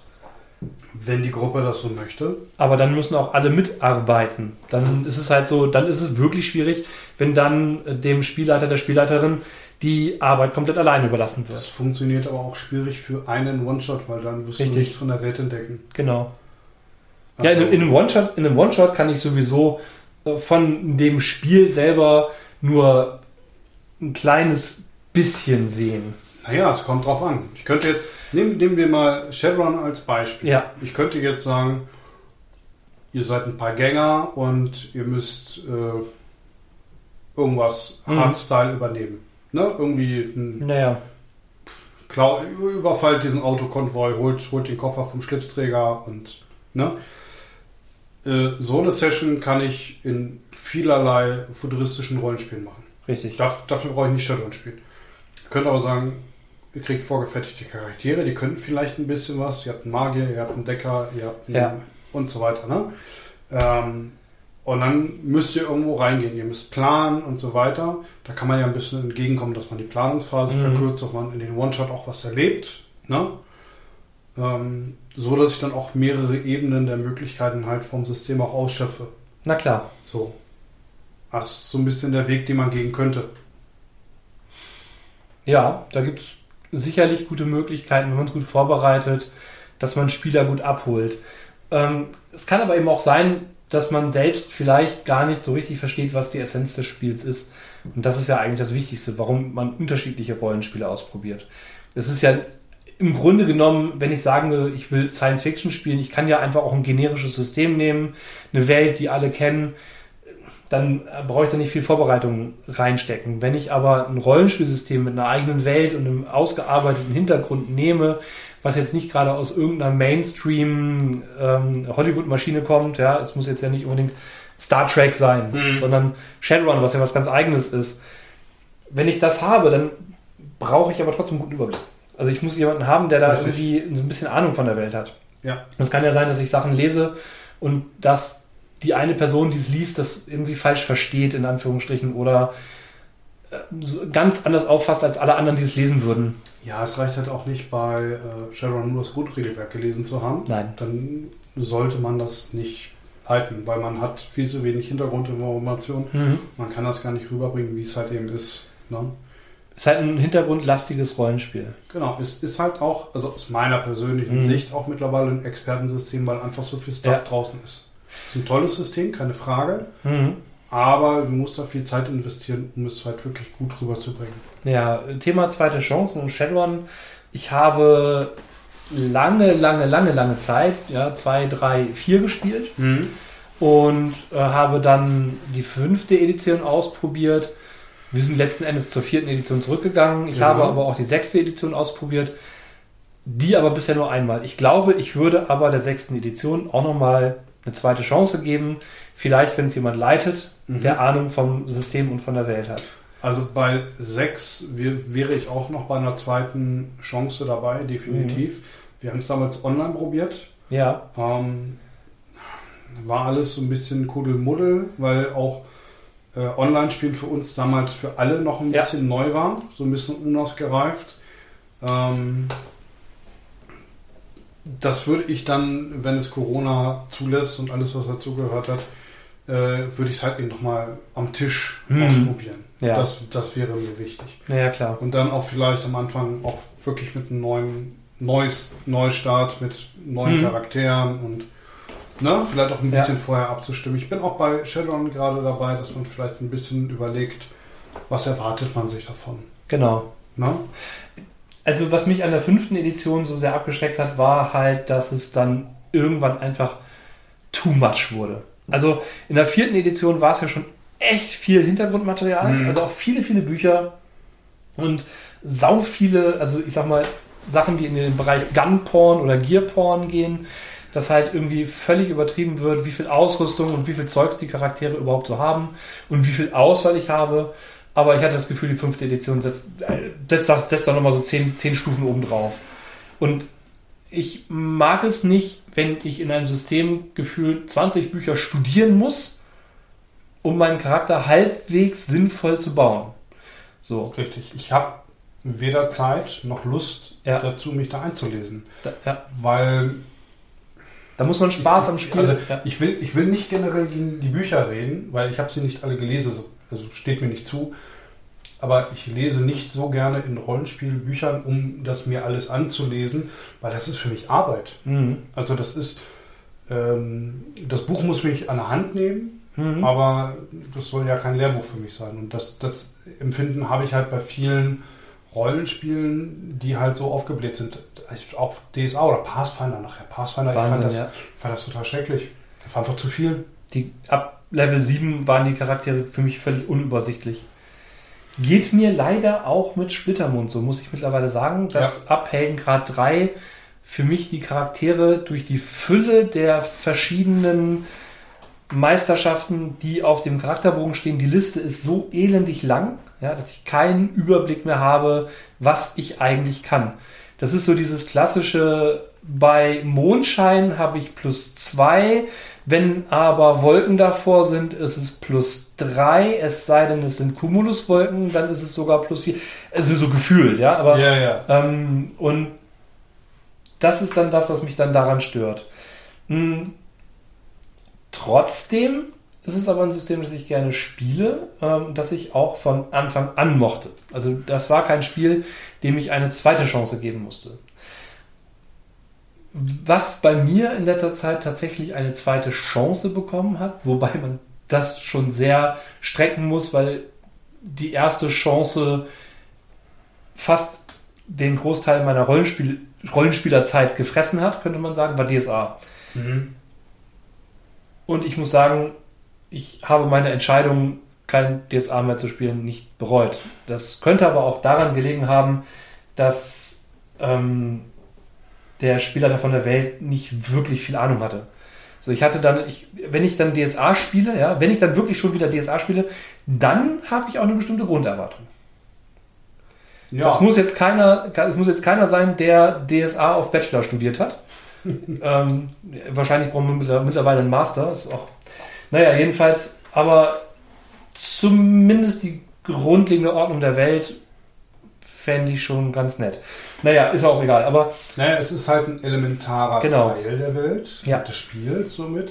Wenn die Gruppe das so möchte. Aber dann müssen auch alle mitarbeiten. Dann ist es halt so, dann ist es wirklich schwierig, wenn dann äh, dem Spielleiter, der Spielleiterin die Arbeit komplett alleine überlassen Das wird. funktioniert aber auch schwierig für einen One-Shot, weil dann wirst Richtig. du nichts von der Welt entdecken. Genau. Ja, in, Also, in einem One-Shot, One-Shot kann ich sowieso von dem Spiel selber nur ein kleines bisschen sehen. naja, es kommt drauf an. Ich könnte jetzt, nehmen, nehmen wir mal Chevron als Beispiel. Ja. Ich könnte jetzt sagen, ihr seid ein paar Gänger und ihr müsst äh, irgendwas Mhm. Hardstyle übernehmen. Ne? Irgendwie ein Naja, Klau überfallt diesen Autokonvoi, holt, holt den Koffer vom Schlipsträger und Ne? Äh, so eine Session kann ich in vielerlei futuristischen Rollenspielen machen. Richtig. Daf- dafür brauche ich nicht Shadowrun spielen. Ihr könnt aber sagen, ihr kriegt vorgefertigte Charaktere, die können vielleicht ein bisschen was. Ihr habt einen Magier, ihr habt einen Decker, ihr habt einen Ja. und so weiter. Ne? Ähm, und dann müsst ihr irgendwo reingehen. Ihr müsst planen und so weiter. Da kann man ja ein bisschen entgegenkommen, dass man die Planungsphase Mhm. verkürzt, dass man in den One-Shot auch was erlebt. Ne? Ähm, so, dass ich dann auch mehrere Ebenen der Möglichkeiten halt vom System auch ausschöpfe. Na klar. So. Das ist so ein bisschen der Weg, den man gehen könnte. Ja, da gibt es sicherlich gute Möglichkeiten, wenn man es gut vorbereitet, dass man Spieler gut abholt. Ähm, es kann aber eben auch sein, dass man selbst vielleicht gar nicht so richtig versteht, was die Essenz des Spiels ist. Und das ist ja eigentlich das Wichtigste, warum man unterschiedliche Rollenspiele ausprobiert. Es ist ja im Grunde genommen, wenn ich sagen will, ich will Science Fiction spielen, ich kann ja einfach auch ein generisches System nehmen, eine Welt, die alle kennen, dann brauche ich da nicht viel Vorbereitung reinstecken. Wenn ich aber ein Rollenspielsystem mit einer eigenen Welt und einem ausgearbeiteten Hintergrund nehme, was jetzt nicht gerade aus irgendeiner Mainstream ähm, Hollywood-Maschine kommt, ja, es muss jetzt ja nicht unbedingt Star Trek sein, Mhm. sondern Shadowrun, was ja was ganz eigenes ist. Wenn ich das habe, dann brauche ich aber trotzdem einen guten Überblick. Also ich muss jemanden haben, der da Richtig. irgendwie so ein bisschen Ahnung von der Welt hat. Ja. Und es kann ja sein, dass ich Sachen lese und dass die eine Person, die es liest, das irgendwie falsch versteht, in Anführungsstrichen, oder äh, ganz anders auffasst als alle anderen, die es lesen würden. Ja, es reicht halt auch nicht bei äh, Shadowrun nur das Grundregelwerk gelesen zu haben. Nein. Dann sollte man das nicht halten, weil man hat viel zu wenig Hintergrundinformation. Man kann das gar nicht rüberbringen, wie es halt eben ist. Ne? Ist halt ein hintergrundlastiges Rollenspiel. Genau, es ist halt auch, also aus meiner persönlichen Mhm. Sicht, auch mittlerweile ein Expertensystem, weil einfach so viel Stuff Ja. draußen ist. Es ist ein tolles System, keine Frage, Mhm. aber du musst da viel Zeit investieren, um es halt wirklich gut rüberzubringen. Ja, Thema zweite Chancen und Shadowrun. Ich habe lange, lange, lange, lange Zeit, ja, zwei, drei, vier gespielt. und äh, habe dann die fünfte Edition ausprobiert. Wir sind letzten Endes zur vierten Edition zurückgegangen. Ich Ja. habe aber auch die sechste Edition ausprobiert. Die aber bisher nur einmal. Ich glaube, ich würde aber der sechsten Edition auch nochmal eine zweite Chance geben. Vielleicht, wenn es jemand leitet, Mhm. der Ahnung vom System und von der Welt hat. Also bei 6 wäre ich auch noch bei einer zweiten Chance dabei, definitiv. Mhm. Wir haben es damals online probiert. Ja, Ähm, war alles so ein bisschen Kuddelmuddel, weil auch äh, Online-Spielen für uns damals für alle noch ein Ja. bisschen neu war, so ein bisschen unausgereift. Ähm, das würde ich dann, wenn es Corona zulässt und alles, was dazugehört hat, äh, würde ich es halt eben nochmal am Tisch Mhm. ausprobieren. Ja. Das, das wäre mir wichtig. naja, klar. Und dann auch vielleicht am Anfang auch wirklich mit einem neuen Neues, Neustart, mit neuen Mhm. Charakteren und ne, vielleicht auch ein Ja. bisschen vorher abzustimmen. Ich bin auch bei Shadowrun gerade dabei, dass man vielleicht ein bisschen überlegt, was erwartet man sich davon. Genau. Ne? Also was mich an der fünften Edition so sehr abgeschreckt hat, war halt, dass es dann irgendwann einfach too much wurde. Also in der vierten Edition war es ja schon echt viel Hintergrundmaterial, Mhm. also auch viele, viele Bücher und sau viele, also ich sag mal, Sachen, die in den Bereich Gunporn oder Gearporn gehen, dass halt irgendwie völlig übertrieben wird, wie viel Ausrüstung und wie viel Zeugs die Charaktere überhaupt so haben und wie viel Auswahl ich habe. Aber ich hatte das Gefühl, die fünfte Edition setzt, äh, setzt, da- setzt da nochmal so zehn, zehn Stufen oben drauf. Und ich mag es nicht, wenn ich in einem System gefühlt 20 Bücher studieren muss, um meinen Charakter halbwegs sinnvoll zu bauen. So, Richtig. Ich habe weder Zeit noch Lust Ja. dazu, mich da einzulesen. da, ja, Weil da muss man Spaß am Spiel. Also ja. ich will, ich will nicht generell gegen die Bücher reden, weil ich habe sie nicht alle gelesen, so- also steht mir nicht zu. Aber ich lese nicht so gerne in Rollenspielbüchern, um das mir alles anzulesen, weil das ist für mich Arbeit. Mhm. Also das ist, ähm, das Buch muss mich an der Hand nehmen, Mhm. aber das soll ja kein Lehrbuch für mich sein. Und das, das Empfinden habe ich halt bei vielen Rollenspielen, die halt so aufgebläht sind. Auch DSA oder Pathfinder nachher. Pathfinder, ich fand Wahnsinn, das, ja. fand das total schrecklich. Das war einfach zu viel. Die, ab Level 7 waren die Charaktere für mich völlig unübersichtlich. Geht mir leider auch mit Splittermund so, muss ich mittlerweile sagen, dass ab Heldengrad 3 für mich die Charaktere durch die Fülle der verschiedenen Meisterschaften, die auf dem Charakterbogen stehen. Die Liste ist so elendig lang, ja, dass ich keinen Überblick mehr habe, was ich eigentlich kann. Das ist so dieses klassische, bei Mondschein habe ich plus zwei, wenn aber Wolken davor sind, ist es plus drei, es sei denn, es sind Cumuluswolken, dann ist es sogar plus vier. Also so gefühlt, ja, aber Ja, ja. ähm, und das ist dann das, was mich dann daran stört. Hm. Trotzdem ist es aber ein System, das ich gerne spiele, ähm, das ich auch von Anfang an mochte. Also das war kein Spiel, dem ich eine zweite Chance geben musste. Was bei mir in letzter Zeit tatsächlich eine zweite Chance bekommen hat, wobei man das schon sehr strecken muss, weil die erste Chance fast den Großteil meiner Rollenspiel Rollenspielerzeit gefressen hat, könnte man sagen, war DSA. Mhm. Und ich muss sagen, ich habe meine Entscheidung, kein DSA mehr zu spielen, nicht bereut. Das könnte aber auch daran gelegen haben, dass ähm, der Spielleiter von der Welt nicht wirklich viel Ahnung hatte. So, ich hatte dann, ich, wenn ich dann DSA spiele, ja, wenn ich dann wirklich schon wieder DSA spiele, dann habe ich auch eine bestimmte Grunderwartung. Ja. Das muss jetzt keiner, es muss jetzt keiner sein, der DSA auf Bachelor studiert hat. ähm, wahrscheinlich brauchen wir mittler- mittlerweile einen Master. Ist auch, naja, jedenfalls, aber zumindest die grundlegende Ordnung der Welt fände ich schon ganz nett. Naja, ist auch egal, aber Naja, es ist halt ein elementarer Genau. Teil der Welt, Ja. des Spiels somit.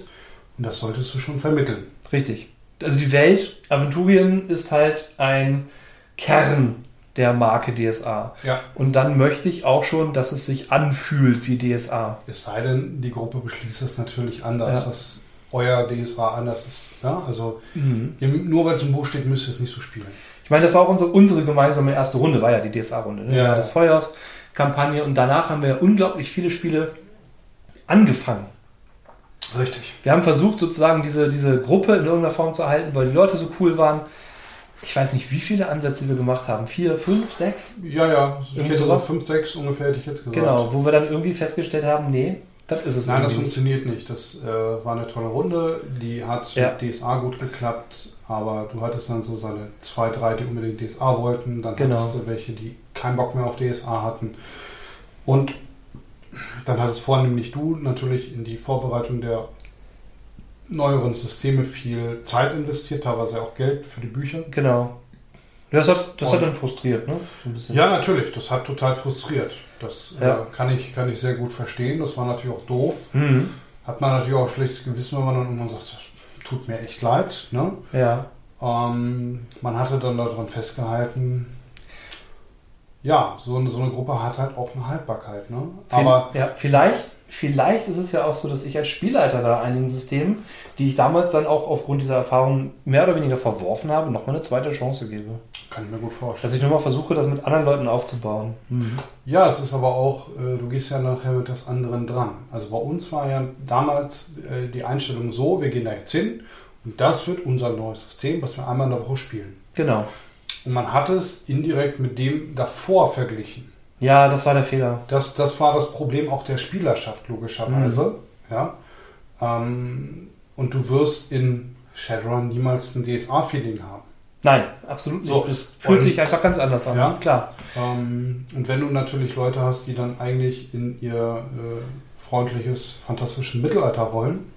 Und das solltest du schon vermitteln. richtig. Also die Welt, Aventurien ist halt ein Kern der Marke DSA. Ja. Und dann möchte ich auch schon, dass es sich anfühlt wie DSA. Es sei denn, die Gruppe beschließt es natürlich anders, Ja. dass euer DSA anders ist. Ja? Also Mhm. ihr, nur weil es im Buch steht, müsst ihr es nicht so spielen. Ich meine, das war auch unsere, unsere gemeinsame erste Runde, war ja die DSA-Runde. Ne? Ja. Ja. Das Feuers-Kampagne und danach haben wir unglaublich viele Spiele angefangen. Richtig. Wir haben versucht, sozusagen diese, diese Gruppe in irgendeiner Form zu erhalten, weil die Leute so cool waren. Ich weiß nicht, wie viele Ansätze wir gemacht haben. Vier, fünf, sechs? Ja, ja. Ich Irgendwie so? 5, 6 ungefähr, hätte ich jetzt gesagt. Genau, wo wir dann irgendwie festgestellt haben, nee, das ist es Nein, das funktioniert nicht. Das äh, war eine tolle Runde. Die hat Ja. mit DSA gut geklappt. Aber du hattest dann so seine zwei, drei, die unbedingt DSA wollten. Dann Genau. hattest du welche, die keinen Bock mehr auf DSA hatten. Und dann hattest vornehmlich du natürlich in die Vorbereitung der neueren Systeme viel Zeit investiert, teilweise auch Geld für die Bücher. Genau. Das hat, das Und- hat dann frustriert, ne? So. Ja, natürlich. Das hat total frustriert. Das Ja. äh, kann, ich, kann ich sehr gut verstehen. Das war natürlich auch doof. Mhm. Hat man natürlich auch schlechtes Gewissen, wenn man dann irgendwann sagt, das tut mir echt leid. Ne? Ja. Ähm, man hatte dann daran festgehalten, ja, so eine, so eine Gruppe hat halt auch eine Haltbarkeit. Ne? Aber ja, vielleicht, vielleicht ist es ja auch so, dass ich als Spielleiter da einigen Systemen, die ich damals dann auch aufgrund dieser Erfahrung mehr oder weniger verworfen habe, nochmal eine zweite Chance gebe. Kann ich mir gut vorstellen. Dass ich nochmal versuche, das mit anderen Leuten aufzubauen. Ja, es ist aber auch, äh, du gehst ja nachher mit das anderen dran. Also bei uns war ja damals äh, die Einstellung so, wir gehen da jetzt hin und das wird unser neues System, was wir einmal in der Woche spielen. Genau. Und man hat es indirekt mit dem davor verglichen. Ja, das war der Fehler. Das, das war das Problem auch der Spielerschaft, logischerweise. Ja. Ähm, und du wirst in Shadowrun niemals ein DSA-Feeling haben. Nein, absolut nicht. So, das fühlt sich einfach ganz anders an. Ja. Klar. Ähm, und wenn du natürlich Leute hast, die dann eigentlich in ihr äh, freundliches, fantastisches Mittelalter wollen,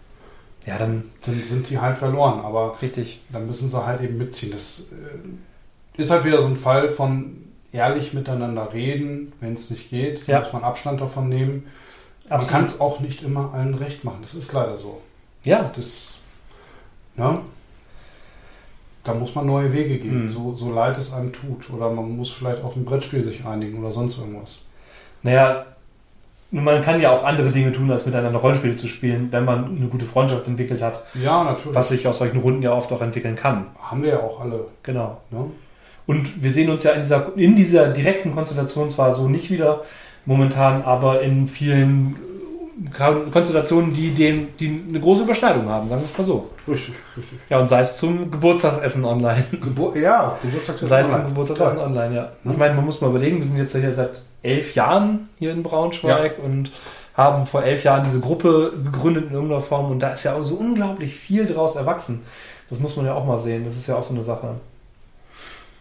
Ja, dann dann sind die halt verloren. Aber richtig. dann müssen sie halt eben mitziehen. Das äh, ist halt wieder so ein Fall von ehrlich miteinander reden, wenn es nicht geht, Ja. muss man Abstand davon nehmen. Man Absolut. kann es auch nicht immer allen recht machen. Das ist leider so. Ja, Das, ne? Da muss man neue Wege gehen, Mhm. so, so leid es einem tut. Oder man muss vielleicht auf ein Brettspiel sich einigen oder sonst irgendwas. Naja, man kann ja auch andere Dinge tun, als miteinander Rollenspiele zu spielen, wenn man eine gute Freundschaft entwickelt hat, Ja, natürlich. was sich aus solchen Runden ja oft auch entwickeln kann. Haben wir ja auch alle. Genau. Ne? Und wir sehen uns ja in dieser, in dieser direkten Konstellation zwar so nicht wieder momentan, aber in vielen Konstellationen, die, den, die eine große Überschneidung haben, sagen wir es mal so. Richtig, richtig. Ja, und sei es zum Geburtstagsessen online. Gebur ja, Geburtstag Sei es zum Geburtstagsessen online, ja. Ne? Ich meine, man muss mal überlegen, wir sind jetzt hier seit elf Jahren hier in Braunschweig und haben vor elf Jahren diese Gruppe gegründet in irgendeiner Form und da ist ja auch so unglaublich viel draus erwachsen. Das muss man ja auch mal sehen. Das ist ja auch so eine Sache.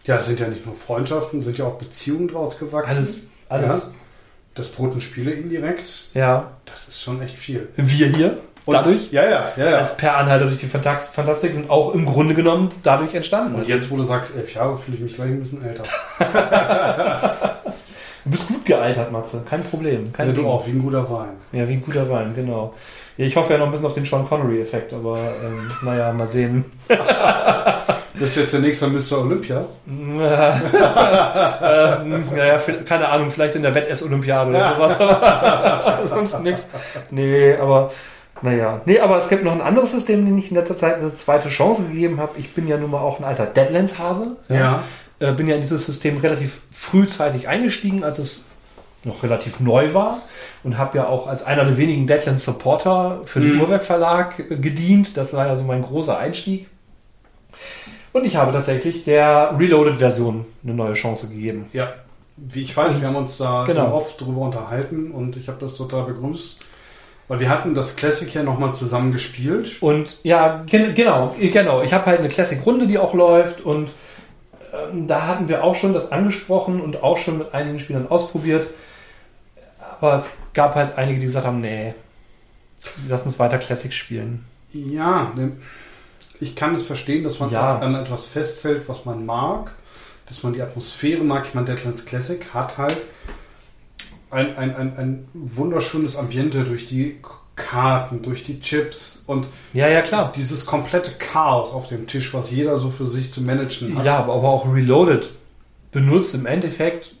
Ja, es sind ja nicht nur Freundschaften, es sind ja auch Beziehungen draus gewachsen. Alles, alles. Ja, das Brot und Spiele indirekt, Ja. das ist schon echt viel. Wir hier, Und- dadurch, Ja, ja, ja. ja. als Per Anhalter durch die Fantas- Fantastik sind auch im Grunde genommen dadurch entstanden. Und jetzt, wo du sagst elf Jahre, fühle ich mich gleich ein bisschen älter. Du bist gut gealtert, Matze. Kein Problem. Kein Ja, du Ding. auch, wie ein guter Wein. Ja, wie ein guter Wein, genau. Ja, ich hoffe ja noch ein bisschen auf den Sean Connery-Effekt, aber ähm, naja, mal sehen. Das ist jetzt der nächste Mr. Olympia. ähm, naja, keine Ahnung, vielleicht in der Wettess-Olympiade oder sowas, sonst nichts. Nee, aber naja. Nee, aber es gibt noch ein anderes System, dem ich in letzter Zeit eine zweite Chance gegeben habe. Ich bin ja nun mal auch ein alter Deadlands-Hase. Äh, bin ja in dieses System relativ frühzeitig eingestiegen, als es noch relativ neu war und habe ja auch als einer der wenigen Deadlands Supporter für den Mhm. Uhrwerk Verlag gedient. Das war ja so mein großer Einstieg. Und ich habe tatsächlich der Reloaded-Version eine neue Chance gegeben. Ja. Wie ich weiß, wir haben uns da Genau. oft drüber unterhalten und ich habe das total begrüßt. Weil wir hatten das Classic ja nochmal zusammen gespielt. Und ja, gen genau, genau. Ich habe halt eine Classic-Runde, die auch läuft und ähm, da hatten wir auch schon das angesprochen und auch schon mit einigen Spielern ausprobiert. Aber es gab halt einige, die gesagt haben, nee, lass uns weiter Classic spielen. Ja, ne, ich kann es verstehen, dass man Ja. an etwas festhält, was man mag, dass man die Atmosphäre mag. Ich meine, Deadlands Classic hat halt ein, ein, ein, ein wunderschönes Ambiente durch die Karten, durch die Chips und Ja, ja, klar. dieses komplette Chaos auf dem Tisch, was jeder so für sich zu managen hat. Ja, aber auch Reloaded benutzt im Endeffekt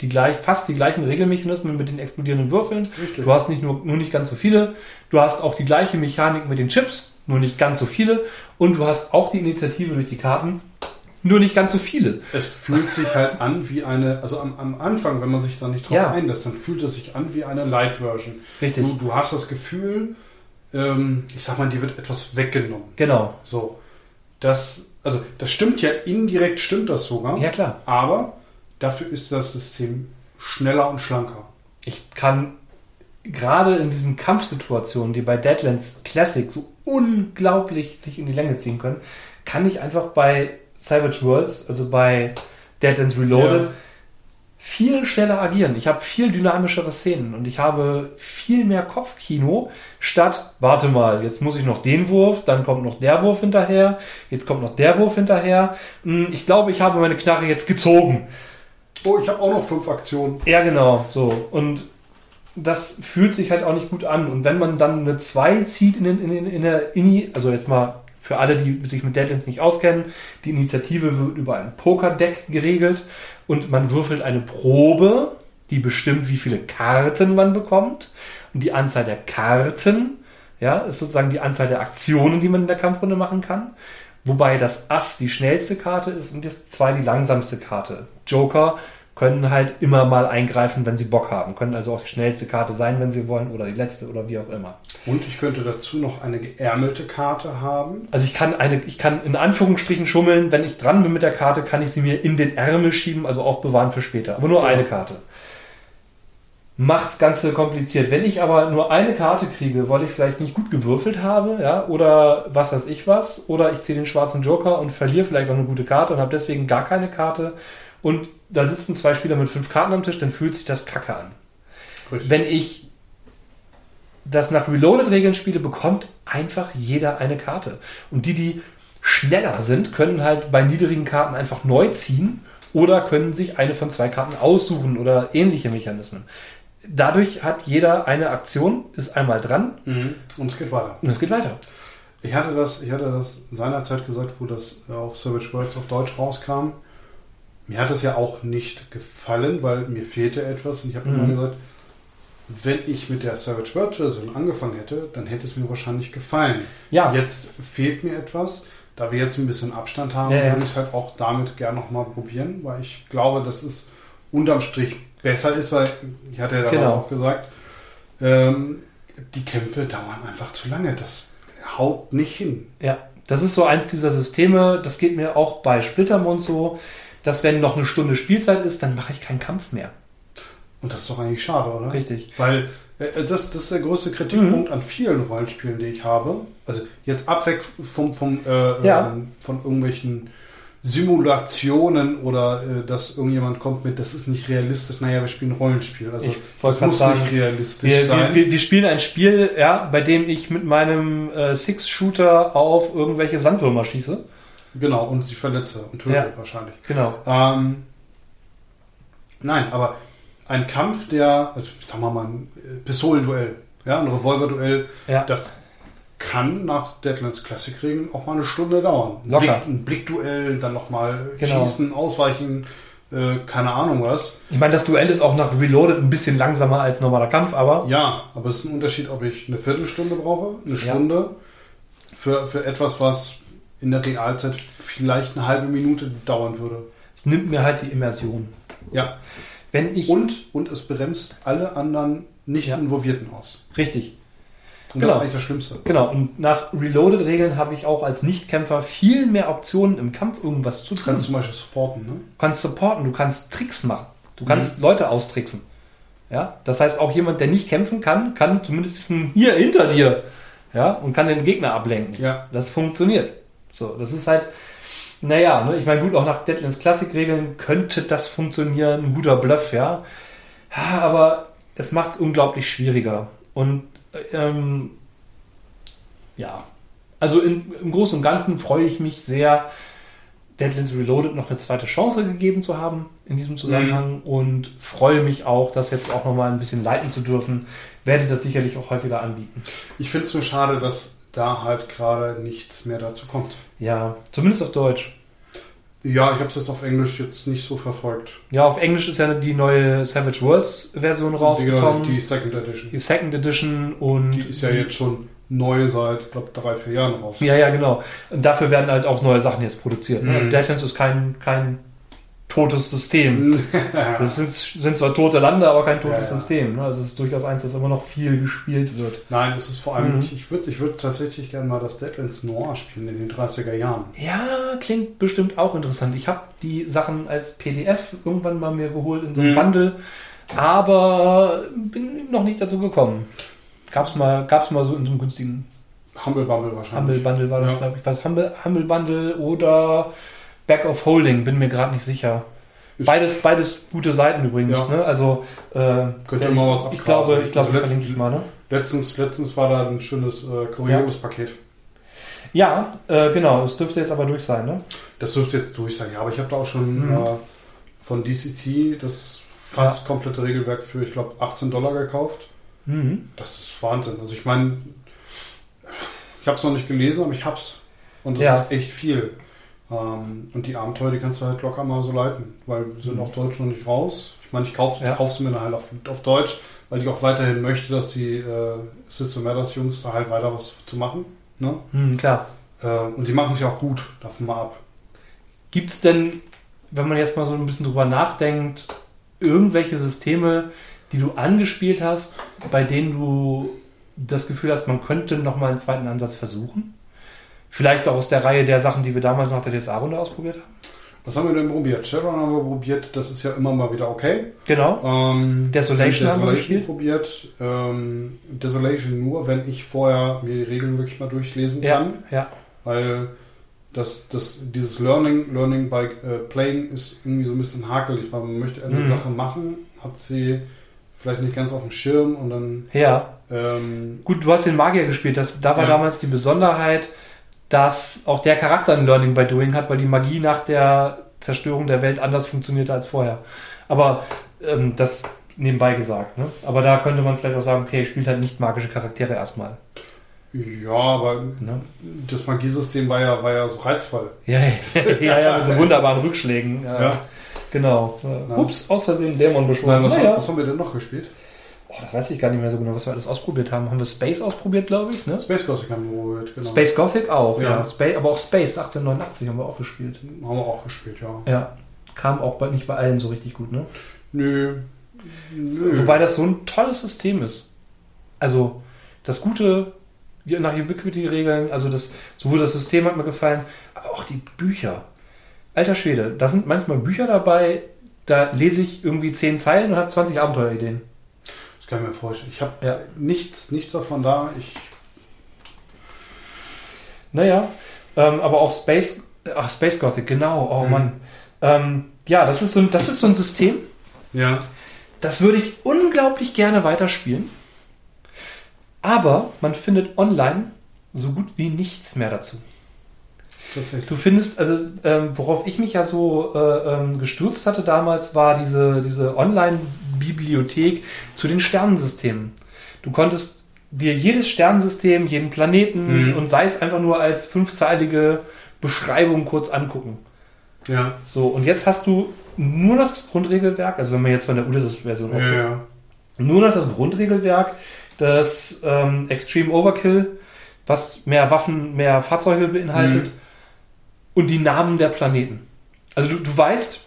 die gleich, fast die gleichen Regelmechanismen mit den explodierenden Würfeln. Richtig. Du hast nicht nur, nur nicht ganz so viele, du hast auch die gleiche Mechanik mit den Chips, nur nicht ganz so viele. Und du hast auch die Initiative durch die Karten, nur nicht ganz so viele. Es fühlt sich halt an wie eine, also am, am Anfang, wenn man sich da nicht drauf Ja. einlässt, dann fühlt es sich an wie eine Light-Version. Richtig. Du, du hast das Gefühl, ähm, ich sag mal, dir wird etwas weggenommen. Genau. So. Das, also, das stimmt ja, indirekt stimmt das sogar. Ja, klar. Aber dafür ist das System schneller und schlanker. Ich kann gerade in diesen Kampfsituationen, die bei Deadlands Classic so unglaublich sich in die Länge ziehen können, kann ich einfach bei Savage Worlds, also bei Deadlands Reloaded, Ja. viel schneller agieren. Ich habe viel dynamischere Szenen und ich habe viel mehr Kopfkino statt, warte mal, jetzt muss ich noch den Wurf, dann kommt noch der Wurf hinterher, jetzt kommt noch der Wurf hinterher. Hm, Ich glaube, ich habe meine Knarre jetzt gezogen. Oh, ich habe auch noch fünf Aktionen. Ja, genau, so. Und das fühlt sich halt auch nicht gut an. Und wenn man dann eine 2 zieht in, den- in, in, der Ini, also jetzt mal für alle, die sich mit Deadlands nicht auskennen, die Initiative wird über ein Pokerdeck geregelt und man würfelt eine Probe, die bestimmt, wie viele Karten man bekommt. Und die Anzahl der Karten, ja, ist sozusagen die Anzahl der Aktionen, die man in der Kampfrunde machen kann. Wobei das Ass die schnellste Karte ist und das 2 die langsamste Karte. Joker können halt immer mal eingreifen, wenn sie Bock haben. Können also auch die schnellste Karte sein, wenn sie wollen, oder die letzte oder wie auch immer. Und ich könnte dazu noch eine geärmelte Karte haben. Also ich kann eine, ich kann in Anführungsstrichen schummeln, wenn ich dran bin mit der Karte, kann ich sie mir in den Ärmel schieben, also aufbewahren für später. Aber nur Ja. eine Karte. Macht's Ganze kompliziert. Wenn ich aber nur eine Karte kriege, weil ich vielleicht nicht gut gewürfelt habe, ja, oder was weiß ich was, oder ich ziehe den schwarzen Joker und verliere vielleicht auch eine gute Karte und habe deswegen gar keine Karte und da sitzen zwei Spieler mit fünf Karten am Tisch, dann fühlt sich das kacke an. Richtig. Wenn ich das nach Reloaded-Regeln spiele, bekommt einfach jeder eine Karte. Und die, die schneller sind, können halt bei niedrigen Karten einfach neu ziehen oder können sich eine von zwei Karten aussuchen oder ähnliche Mechanismen. Dadurch hat jeder eine Aktion, ist einmal dran Mhm. Und es geht weiter. und es geht weiter. Ich hatte das, ich hatte das seinerzeit gesagt, wo das äh, auf Savage Worlds auf Deutsch rauskam. Mir hat es ja auch nicht gefallen, weil mir fehlte etwas und ich habe Mhm. immer gesagt, wenn ich mit der Savage Worlds Version angefangen hätte, dann hätte es mir wahrscheinlich gefallen. Ja, Jetzt fehlt mir etwas. Da wir jetzt ein bisschen Abstand haben, Ja, ja. würde ich es halt auch damit gerne nochmal probieren, weil ich glaube, dass es unterm Strich besser ist, weil ich hatte ja damals Genau. auch gesagt, ähm, die Kämpfe dauern einfach zu lange. Das haut nicht hin. Ja, das ist so eins dieser Systeme, das geht mir auch bei Splittermond so, dass wenn noch eine Stunde Spielzeit ist, dann mache ich keinen Kampf mehr. Und das ist doch eigentlich schade, oder? Richtig. Weil äh, das, das ist der größte Kritikpunkt an vielen Rollenspielen, die ich habe. Also jetzt abweg vom, vom, äh, Ja. ähm, von irgendwelchen Simulationen oder äh, dass irgendjemand kommt mit, das ist nicht realistisch. Naja, wir spielen ein Rollenspiel. Also das muss sagen, nicht realistisch Wir, sein. wir, wir, wir spielen ein Spiel, ja, bei dem ich mit meinem äh, Six-Shooter auf irgendwelche Sandwürmer schieße. genau, und sie verletze und töte Ja. wahrscheinlich. Genau. Ähm, nein, aber ein Kampf, der, also, sagen wir mal, ein äh, Pistolenduell, ja, ein Revolverduell, Ja. das kann nach Deadlands Classic Regeln auch mal eine Stunde dauern. Ein. Blick, ein Blickduell, dann nochmal Genau. schießen, ausweichen, äh, keine Ahnung was. Ich meine, das Duell ist auch nach Reloaded ein bisschen langsamer als normaler Kampf, aber Ja, aber es ist ein Unterschied, ob ich eine Viertelstunde brauche, eine Ja. Stunde für, für etwas, was in der Realzeit vielleicht eine halbe Minute dauern würde. es nimmt mir halt die Immersion. Ja. Wenn ich. Und, und es bremst alle anderen nicht Ja. Involvierten aus. Richtig. Und Genau. das ist eigentlich das Schlimmste. Genau, und nach Reloaded-Regeln habe ich auch als Nichtkämpfer viel mehr Optionen im Kampf irgendwas zu Du tun. kannst zum Beispiel supporten, ne? Du kannst supporten, du kannst Tricks machen. Du kannst Leute austricksen. Ja, das heißt, auch jemand, der nicht kämpfen kann, kann zumindest hier hinter dir, ja, und kann den Gegner ablenken. Ja. Das funktioniert. So, das ist halt, naja, ne, ich meine, gut, auch nach Deadlands Klassik-Regeln könnte das funktionieren, ein guter Bluff, ja. Ja, Aber es macht es unglaublich schwieriger. Und ähm, ja, also in, im Großen und Ganzen freue ich mich sehr, Deadlands Reloaded noch eine zweite Chance gegeben zu haben in diesem Zusammenhang und freue mich auch, das jetzt auch nochmal ein bisschen leiten zu dürfen. Werde das sicherlich auch häufiger anbieten. Ich finde es nur schade, dass da halt gerade nichts mehr dazu kommt. Ja, zumindest auf Deutsch. Ja, ich habe es jetzt auf Englisch jetzt nicht so verfolgt. Ja, auf Englisch ist ja die neue Savage Worlds Version rausgekommen. Die, die Second Edition. Die Second Edition und Die ist ja jetzt schon neu seit, glaube drei, vier Jahren raus. Ja, ja, genau. Und dafür werden halt auch neue Sachen jetzt produziert. Ne? Mhm. Also Deadlands ist kein, kein totes System. Das sind, sind zwar tote Lande, aber kein totes Ja, ja. System. Ne? Also es ist durchaus eins, das immer noch viel gespielt wird. Nein, es ist vor allem, Mhm. ich, würde ich würd tatsächlich gerne mal das Deadlands Noir spielen in den 30er Jahren. Ja, klingt bestimmt auch interessant. Ich habe die Sachen als PDF irgendwann mal mir geholt in so einem Mhm. Bundle, aber bin noch nicht dazu gekommen. Gab's mal, gab's mal so in so einem günstigen Humble Humble wahrscheinlich. Bundle war das, Ja. glaube ich. Was Humble, Humble Bundle oder Back of Holding, bin mir gerade nicht sicher. Beides, beides gute Seiten übrigens. Ja. Ne? Also äh, Könnt ihr ich, mal was ich abgrasen. glaube, ich glaube, Also verlinke ich mal. Ne? Letztens, letztens war da ein schönes äh, kurioses Paket. Ja, äh, genau. Es dürfte jetzt aber durch sein. Ne? Das dürfte jetzt durch sein, ja, aber ich habe da auch schon Mhm. äh, von DCC das fast komplette Regelwerk für, ich glaube, 18 Dollar gekauft. Mhm. Das ist Wahnsinn. Also ich meine, ich habe es noch nicht gelesen, aber ich hab's. Und das Ja. ist echt viel. Ähm, und die Abenteuer, die kannst du halt locker mal so leiten, weil sie sind Mhm. auf Deutsch noch nicht raus. Ich meine, ich kaufe Ja. sie mir dann halt auf, auf Deutsch, weil ich auch weiterhin möchte, dass die äh, System Matters Jungs da halt weiter was zu machen. Ne? Mhm, klar. Äh, und die machen es ja auch gut, davon mal ab. Gibt es denn, wenn man jetzt mal so ein bisschen drüber nachdenkt, irgendwelche Systeme, die du angespielt hast, bei denen du das Gefühl hast, man könnte noch mal einen zweiten Ansatz versuchen? Vielleicht auch aus der Reihe der Sachen, die wir damals nach der DSA-Runde ausprobiert haben? Was haben wir denn probiert? Shadowrun haben wir probiert, das ist ja immer mal wieder okay. Genau. Ähm, Desolation haben wir Desolation gespielt. probiert. Ähm, Desolation nur, wenn ich vorher mir die Regeln wirklich mal durchlesen Ja, kann. ja. Weil das, das, dieses Learning, Learning by äh, Playing ist irgendwie so ein bisschen hakelig, weil man möchte eine Mhm. Sache machen, hat sie vielleicht nicht ganz auf dem Schirm und dann Ja. ähm, Gut, du hast den Magier gespielt. Das, da war Ja. damals die Besonderheit, dass auch der Charakter ein Learning by Doing hat, weil die Magie nach der Zerstörung der Welt anders funktionierte als vorher. Aber ähm, das nebenbei gesagt. Ne? Aber da könnte man vielleicht auch sagen, okay, spielt halt nicht magische Charaktere erstmal. ja, aber Ne? das Magiesystem war ja, war ja so reizvoll. Ja, ja, ja, ja, mit so wunderbaren Rückschlägen. Ja. Ja. Genau. Äh, Ja. Ups, aus Versehen Dämon beschworen. was, Naja. was haben wir denn noch gespielt? Oh, das weiß ich gar nicht mehr so genau, was wir alles ausprobiert haben. Haben wir Space ausprobiert, glaube ich. Ne? Space Gothic haben wir probiert, genau. Space Gothic auch, ja. Ja. Space, aber auch Space 1889 haben wir auch gespielt. Haben wir auch gespielt, ja. Ja. Kam auch bei, nicht bei allen so richtig gut, ne? Nö. Nö. Wobei das so ein tolles System ist. Also, das Gute, die- nach Ubiquity-Regeln, also das, sowohl das System hat mir gefallen, aber auch die Bücher. Alter Schwede, da sind manchmal Bücher dabei, da lese ich irgendwie 10 Zeilen und habe 20 Abenteuerideen. Das kann ich mir vorstellen. Ich habe Ja. nichts, nichts davon da. Ich, Naja, ähm, aber auch Space, ach, Space Gothic, genau, oh Mhm. Mann. Ähm, ja, das ist, so ein, das ist so ein System, ja. das würde ich unglaublich gerne weiterspielen. Aber man findet online so gut wie nichts mehr dazu. Tatsächlich. Du findest, also ähm, worauf ich mich ja so äh, ähm, gestürzt hatte damals, war diese, diese Online-Bibliothek zu den Sternensystemen. Du konntest dir jedes Sternensystem, jeden Planeten Mhm. und sei es einfach nur als fünfzeilige Beschreibung kurz angucken. Ja. So, und jetzt hast du nur noch das Grundregelwerk, also wenn man jetzt von der Ulysses-Version Ja, ausgeht, ja. nur noch das Grundregelwerk, das ähm, Extreme Overkill, was mehr Waffen, mehr Fahrzeuge beinhaltet Mhm. Und die Namen der Planeten. Also du, du weißt,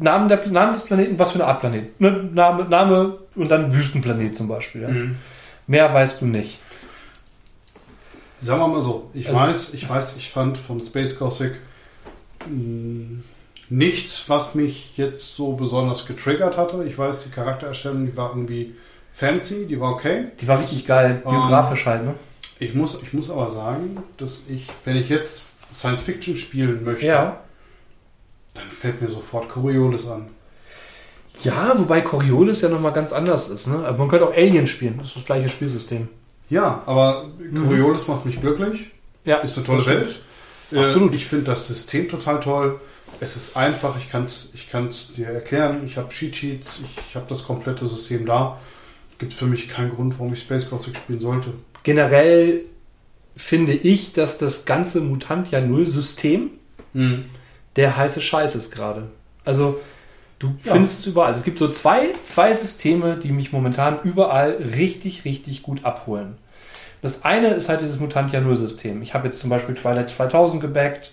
Namen, der, Namen des Planeten, was für eine Art Planet. Ne, Name, Name und dann Wüstenplanet zum Beispiel. Ja. Mhm. Mehr weißt du nicht. Sagen wir mal so, ich Also weiß, ich weiß, ich fand von Space Gothic mh, nichts, was mich jetzt so besonders getriggert hatte. Ich weiß, die Charaktererstellung, die war irgendwie fancy, die war okay. Die war richtig geil, Ähm, biografisch halt. Ne? Ich muss, ich muss aber sagen, dass ich, wenn ich jetzt Science Fiction spielen möchte, Ja. dann fällt mir sofort Coriolis an. Ja, wobei Coriolis ja nochmal ganz anders ist. Ne? Aber man könnte auch Alien spielen. Das ist das gleiche Spielsystem. Ja, aber Coriolis macht mich glücklich. Ja, Ist eine tolle. Welt. Äh, Absolut. Ich finde das System total toll. Es ist einfach, ich kann es ich kann's dir erklären. Ich habe Cheat Sheets, ich, ich habe das komplette System da. Gibt für mich keinen Grund, warum ich Space Gothic spielen sollte. Generell finde ich, dass das ganze Mutantia Null-System der heiße Scheiß ist gerade. Also du Ja. findest es überall. Es gibt so zwei, zwei Systeme, die mich momentan überall richtig, richtig gut abholen. Das eine ist halt dieses Mutantia Null-System. Ich habe jetzt zum Beispiel Twilight 2000 gebackt.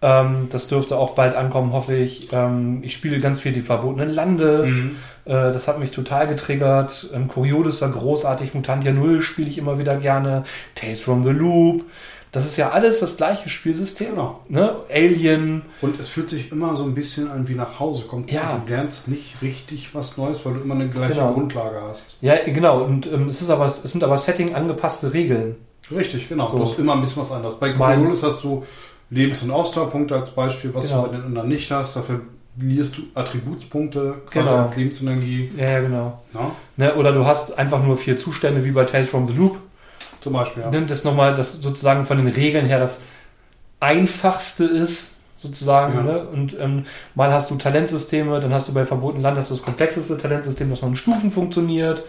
Ähm, das dürfte auch bald ankommen, hoffe ich. Ähm, ich spiele ganz viel die verbotenen Lande. Mhm. Äh, das hat mich total getriggert. Ähm, Coriolis war großartig. Mutantia Null spiele ich immer wieder gerne. Tales from the Loop. Das ist ja alles das gleiche Spielsystem. Genau. Ne? Alien. Und es fühlt sich immer so ein bisschen an wie nach Hause kommt. Ja. Du lernst nicht richtig was Neues, weil du immer eine gleiche Genau. Grundlage hast. Ja, genau. Und ähm, es, ist aber, es sind aber Setting angepasste Regeln. Richtig, genau. So. Du hast immer ein bisschen was anderes. Bei Coriolis hast du Lebens- und Ausdauerpunkte als Beispiel, was Genau. du bei den anderen nicht hast. Dafür verlierst du Attributspunkte, Genau. als Lebensenergie. Ja, ja, genau. Ja, Ne? Oder du hast einfach nur vier Zustände wie bei Tales from the Loop. zum Beispiel, ja. Nimmt das nochmal, das sozusagen von den Regeln her das einfachste ist, sozusagen. Ja. Ne? Und ähm, mal hast du Talentsysteme, dann hast du bei Verboten Land hast du das komplexeste Talentsystem, das noch in Stufen funktioniert.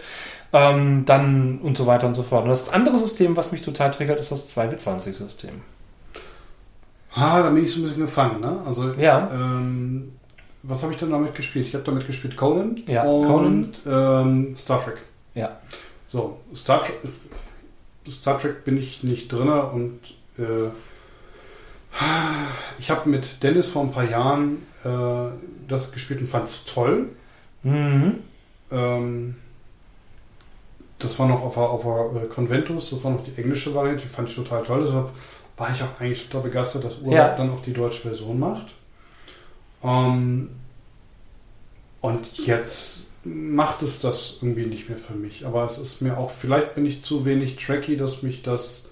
Ähm, dann und so weiter und so fort. Und das andere System, was mich total triggert, ist das 2W20-System. Ah, da bin ich so ein bisschen gefangen, ne? Also, Ja. ähm, was habe ich denn damit gespielt? Ich habe damit gespielt Conan Ja, und Ähm, Star Trek. Ja. So, Star Trek, Star Trek bin ich nicht drin und äh, ich habe mit Dennis vor ein paar Jahren äh, das gespielt und fand es toll. Mhm. Ähm, das war noch auf der, auf der äh, Conventus, das war noch die englische Variante, die fand ich total toll. Deshalb war ich auch eigentlich total begeistert, dass Urlaub Ja. dann auch die deutsche Version macht. Ähm, und jetzt macht es das irgendwie nicht mehr für mich. Aber es ist mir auch, vielleicht bin ich zu wenig tracky, dass mich das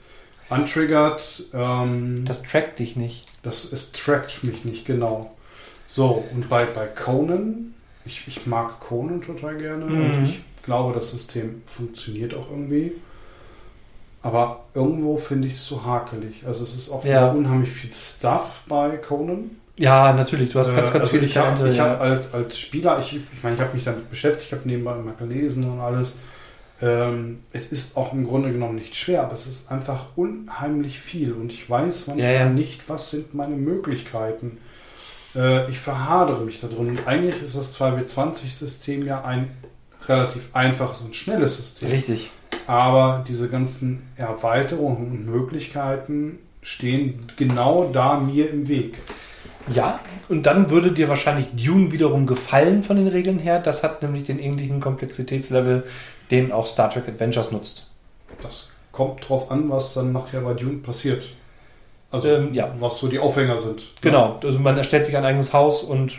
antriggert. Ähm, Das trackt dich nicht. das, es trackt mich nicht genau. So, und bei, bei Conan, ich, ich mag Conan total gerne Mhm. und ich glaube, das System funktioniert auch irgendwie. Aber irgendwo finde ich es zu hakelig. Also es ist auch Ja. unheimlich viel Stuff bei Conan. Ja, natürlich. Du hast ganz, Äh, ganz also viele ich habe ich ja. hab als, als Spieler, ich, ich meine, ich habe mich damit beschäftigt, ich habe nebenbei immer gelesen und alles. Ähm, es ist auch im Grunde genommen nicht schwer, aber es ist einfach unheimlich viel und ich weiß manchmal Ja, ja. nicht, was sind meine Möglichkeiten. Äh, ich verhadere mich da drin. Und eigentlich ist das 2W20-System ja ein relativ einfaches und schnelles System. Richtig. Aber diese ganzen Erweiterungen und Möglichkeiten stehen genau da mir im Weg. Ja, und dann würde dir wahrscheinlich Dune wiederum gefallen von den Regeln her. Das hat nämlich den ähnlichen Komplexitätslevel, den auch Star Trek Adventures nutzt. Das kommt drauf an, was dann nachher bei Dune passiert. Also, Ähm, ja. was so die Aufhänger sind. Genau, also man erstellt sich ein eigenes Haus und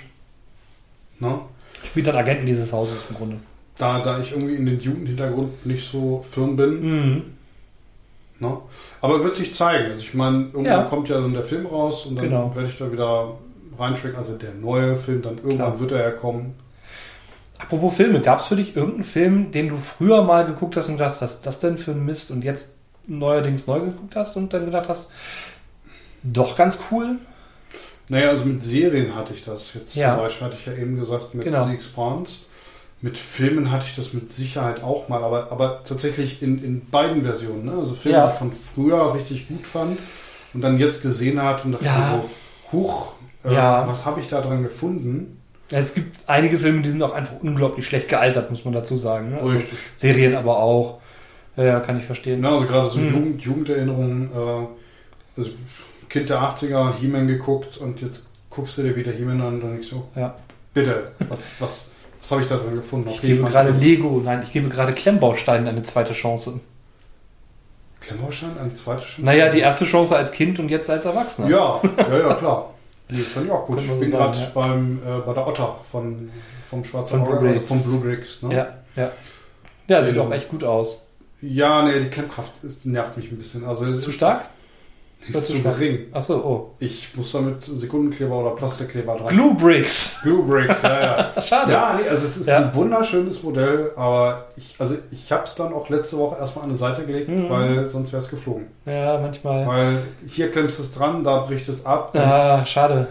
Ne? Spielt dann Agenten dieses Hauses im Grunde. Da, da ich irgendwie in den Jugendhintergrund nicht so firm bin. Mhm. Ne? Aber wird sich zeigen. Also ich meine, irgendwann Ja. kommt ja dann der Film raus und dann Genau. werde ich da wieder reinschrecken. Also der neue Film, dann irgendwann Klar. wird er ja kommen. Apropos Filme, gab es für dich irgendeinen Film, den du früher mal geguckt hast und gedacht hast, was ist das denn für ein Mist und jetzt neuerdings neu geguckt hast und dann gedacht hast, doch ganz cool? Naja, also mit Serien hatte ich das. Jetzt Ja. zum Beispiel hatte ich ja eben gesagt mit Genau. The Expanse. Mit Filmen hatte ich das mit Sicherheit auch mal, aber, aber tatsächlich in, in beiden Versionen. Ne? Also Filme, Ja. die ich von früher richtig gut fand und dann jetzt gesehen hat und dachte Ja. so, huch, äh, Ja. was habe ich da dran gefunden? Es gibt einige Filme, die sind auch einfach unglaublich schlecht gealtert, muss man dazu sagen. Ne? Also Richtig. Serien aber auch. Ja, kann ich verstehen. Ja, also gerade so Mhm. Jugend, Jugenderinnerungen, äh, also Kind der 80er, He-Man geguckt und jetzt guckst du dir wieder He-Man an und dann denkst du, oh, Ja. bitte, was, was, was habe ich da dran gefunden? Ich gebe gerade Lego, nein, ich gebe gerade Klemmbausteinen eine zweite Chance. Klemmbaustein, eine zweite Chance? Naja, die erste Chance als Kind und jetzt als Erwachsener. Ja, ja, ja, klar. Nee, fand ich auch gut. Ich bin gerade beim, äh, bei der Otter von, vom Schwarzen Auge, Blue also von Blue Bricks. Ne? ja. Ja, ja sieht Ähm, auch echt gut aus. ja, nee, die Klemmkraft ist, nervt mich ein bisschen. Also, Ist es zu stark? Ist, Ist ist zu gering. Achso, oh. Ich muss damit Sekundenkleber oder Plastikkleber dran. Glue Bricks. Blue Bricks, ja, ja. Schade. Ja, nee, also es ist Ja. ein wunderschönes Modell, aber ich, also ich habe es dann auch letzte Woche erstmal an die Seite gelegt, Mhm. weil sonst wäre es geflogen. Ja, manchmal. Weil hier klemmst du es dran, da bricht es ab. Ja, schade.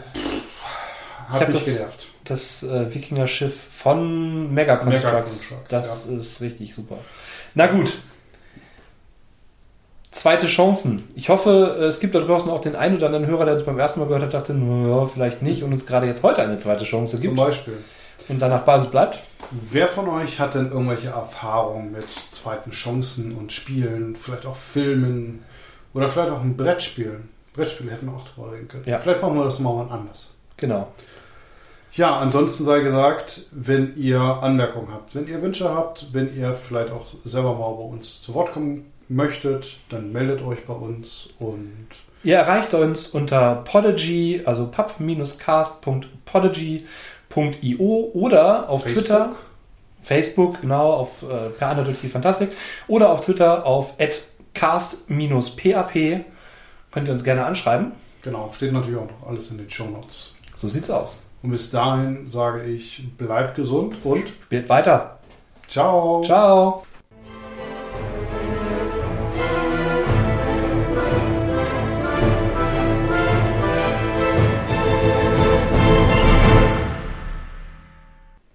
hat hab mich das- genervt. Das äh, Wikinger-Schiff von Mega Constructs. Mega Constructs, Das ist richtig super. Na gut. Zweite Chancen. Ich hoffe, äh, es gibt da draußen auch den einen oder anderen Hörer, der uns beim ersten Mal gehört hat, dachte, ja, vielleicht nicht und uns gerade jetzt heute eine zweite Chance Zum gibt Beispiel. und danach bei uns bleibt. Wer von euch hat denn irgendwelche Erfahrungen mit zweiten Chancen und Spielen, vielleicht auch Filmen oder vielleicht auch ein Brettspiel? Brettspiele hätten wir auch drüber reden können. Ja. Vielleicht machen wir das mal anders. Genau. Ja, ansonsten sei gesagt, wenn ihr Anmerkungen habt, wenn ihr Wünsche habt, wenn ihr vielleicht auch selber mal bei uns zu Wort kommen möchtet, dann meldet euch bei uns und Ihr erreicht uns unter Podigy, also pub-cast.podigy.io oder auf Facebook. Twitter, Facebook, genau, auf äh, per Anna durch die Fantastik oder auf Twitter auf cast-pap. Könnt ihr uns gerne anschreiben. Genau, steht natürlich auch noch alles in den Show Notes. So sieht's aus. Und bis dahin sage ich, bleibt gesund und Spielt weiter. ciao. Ciao.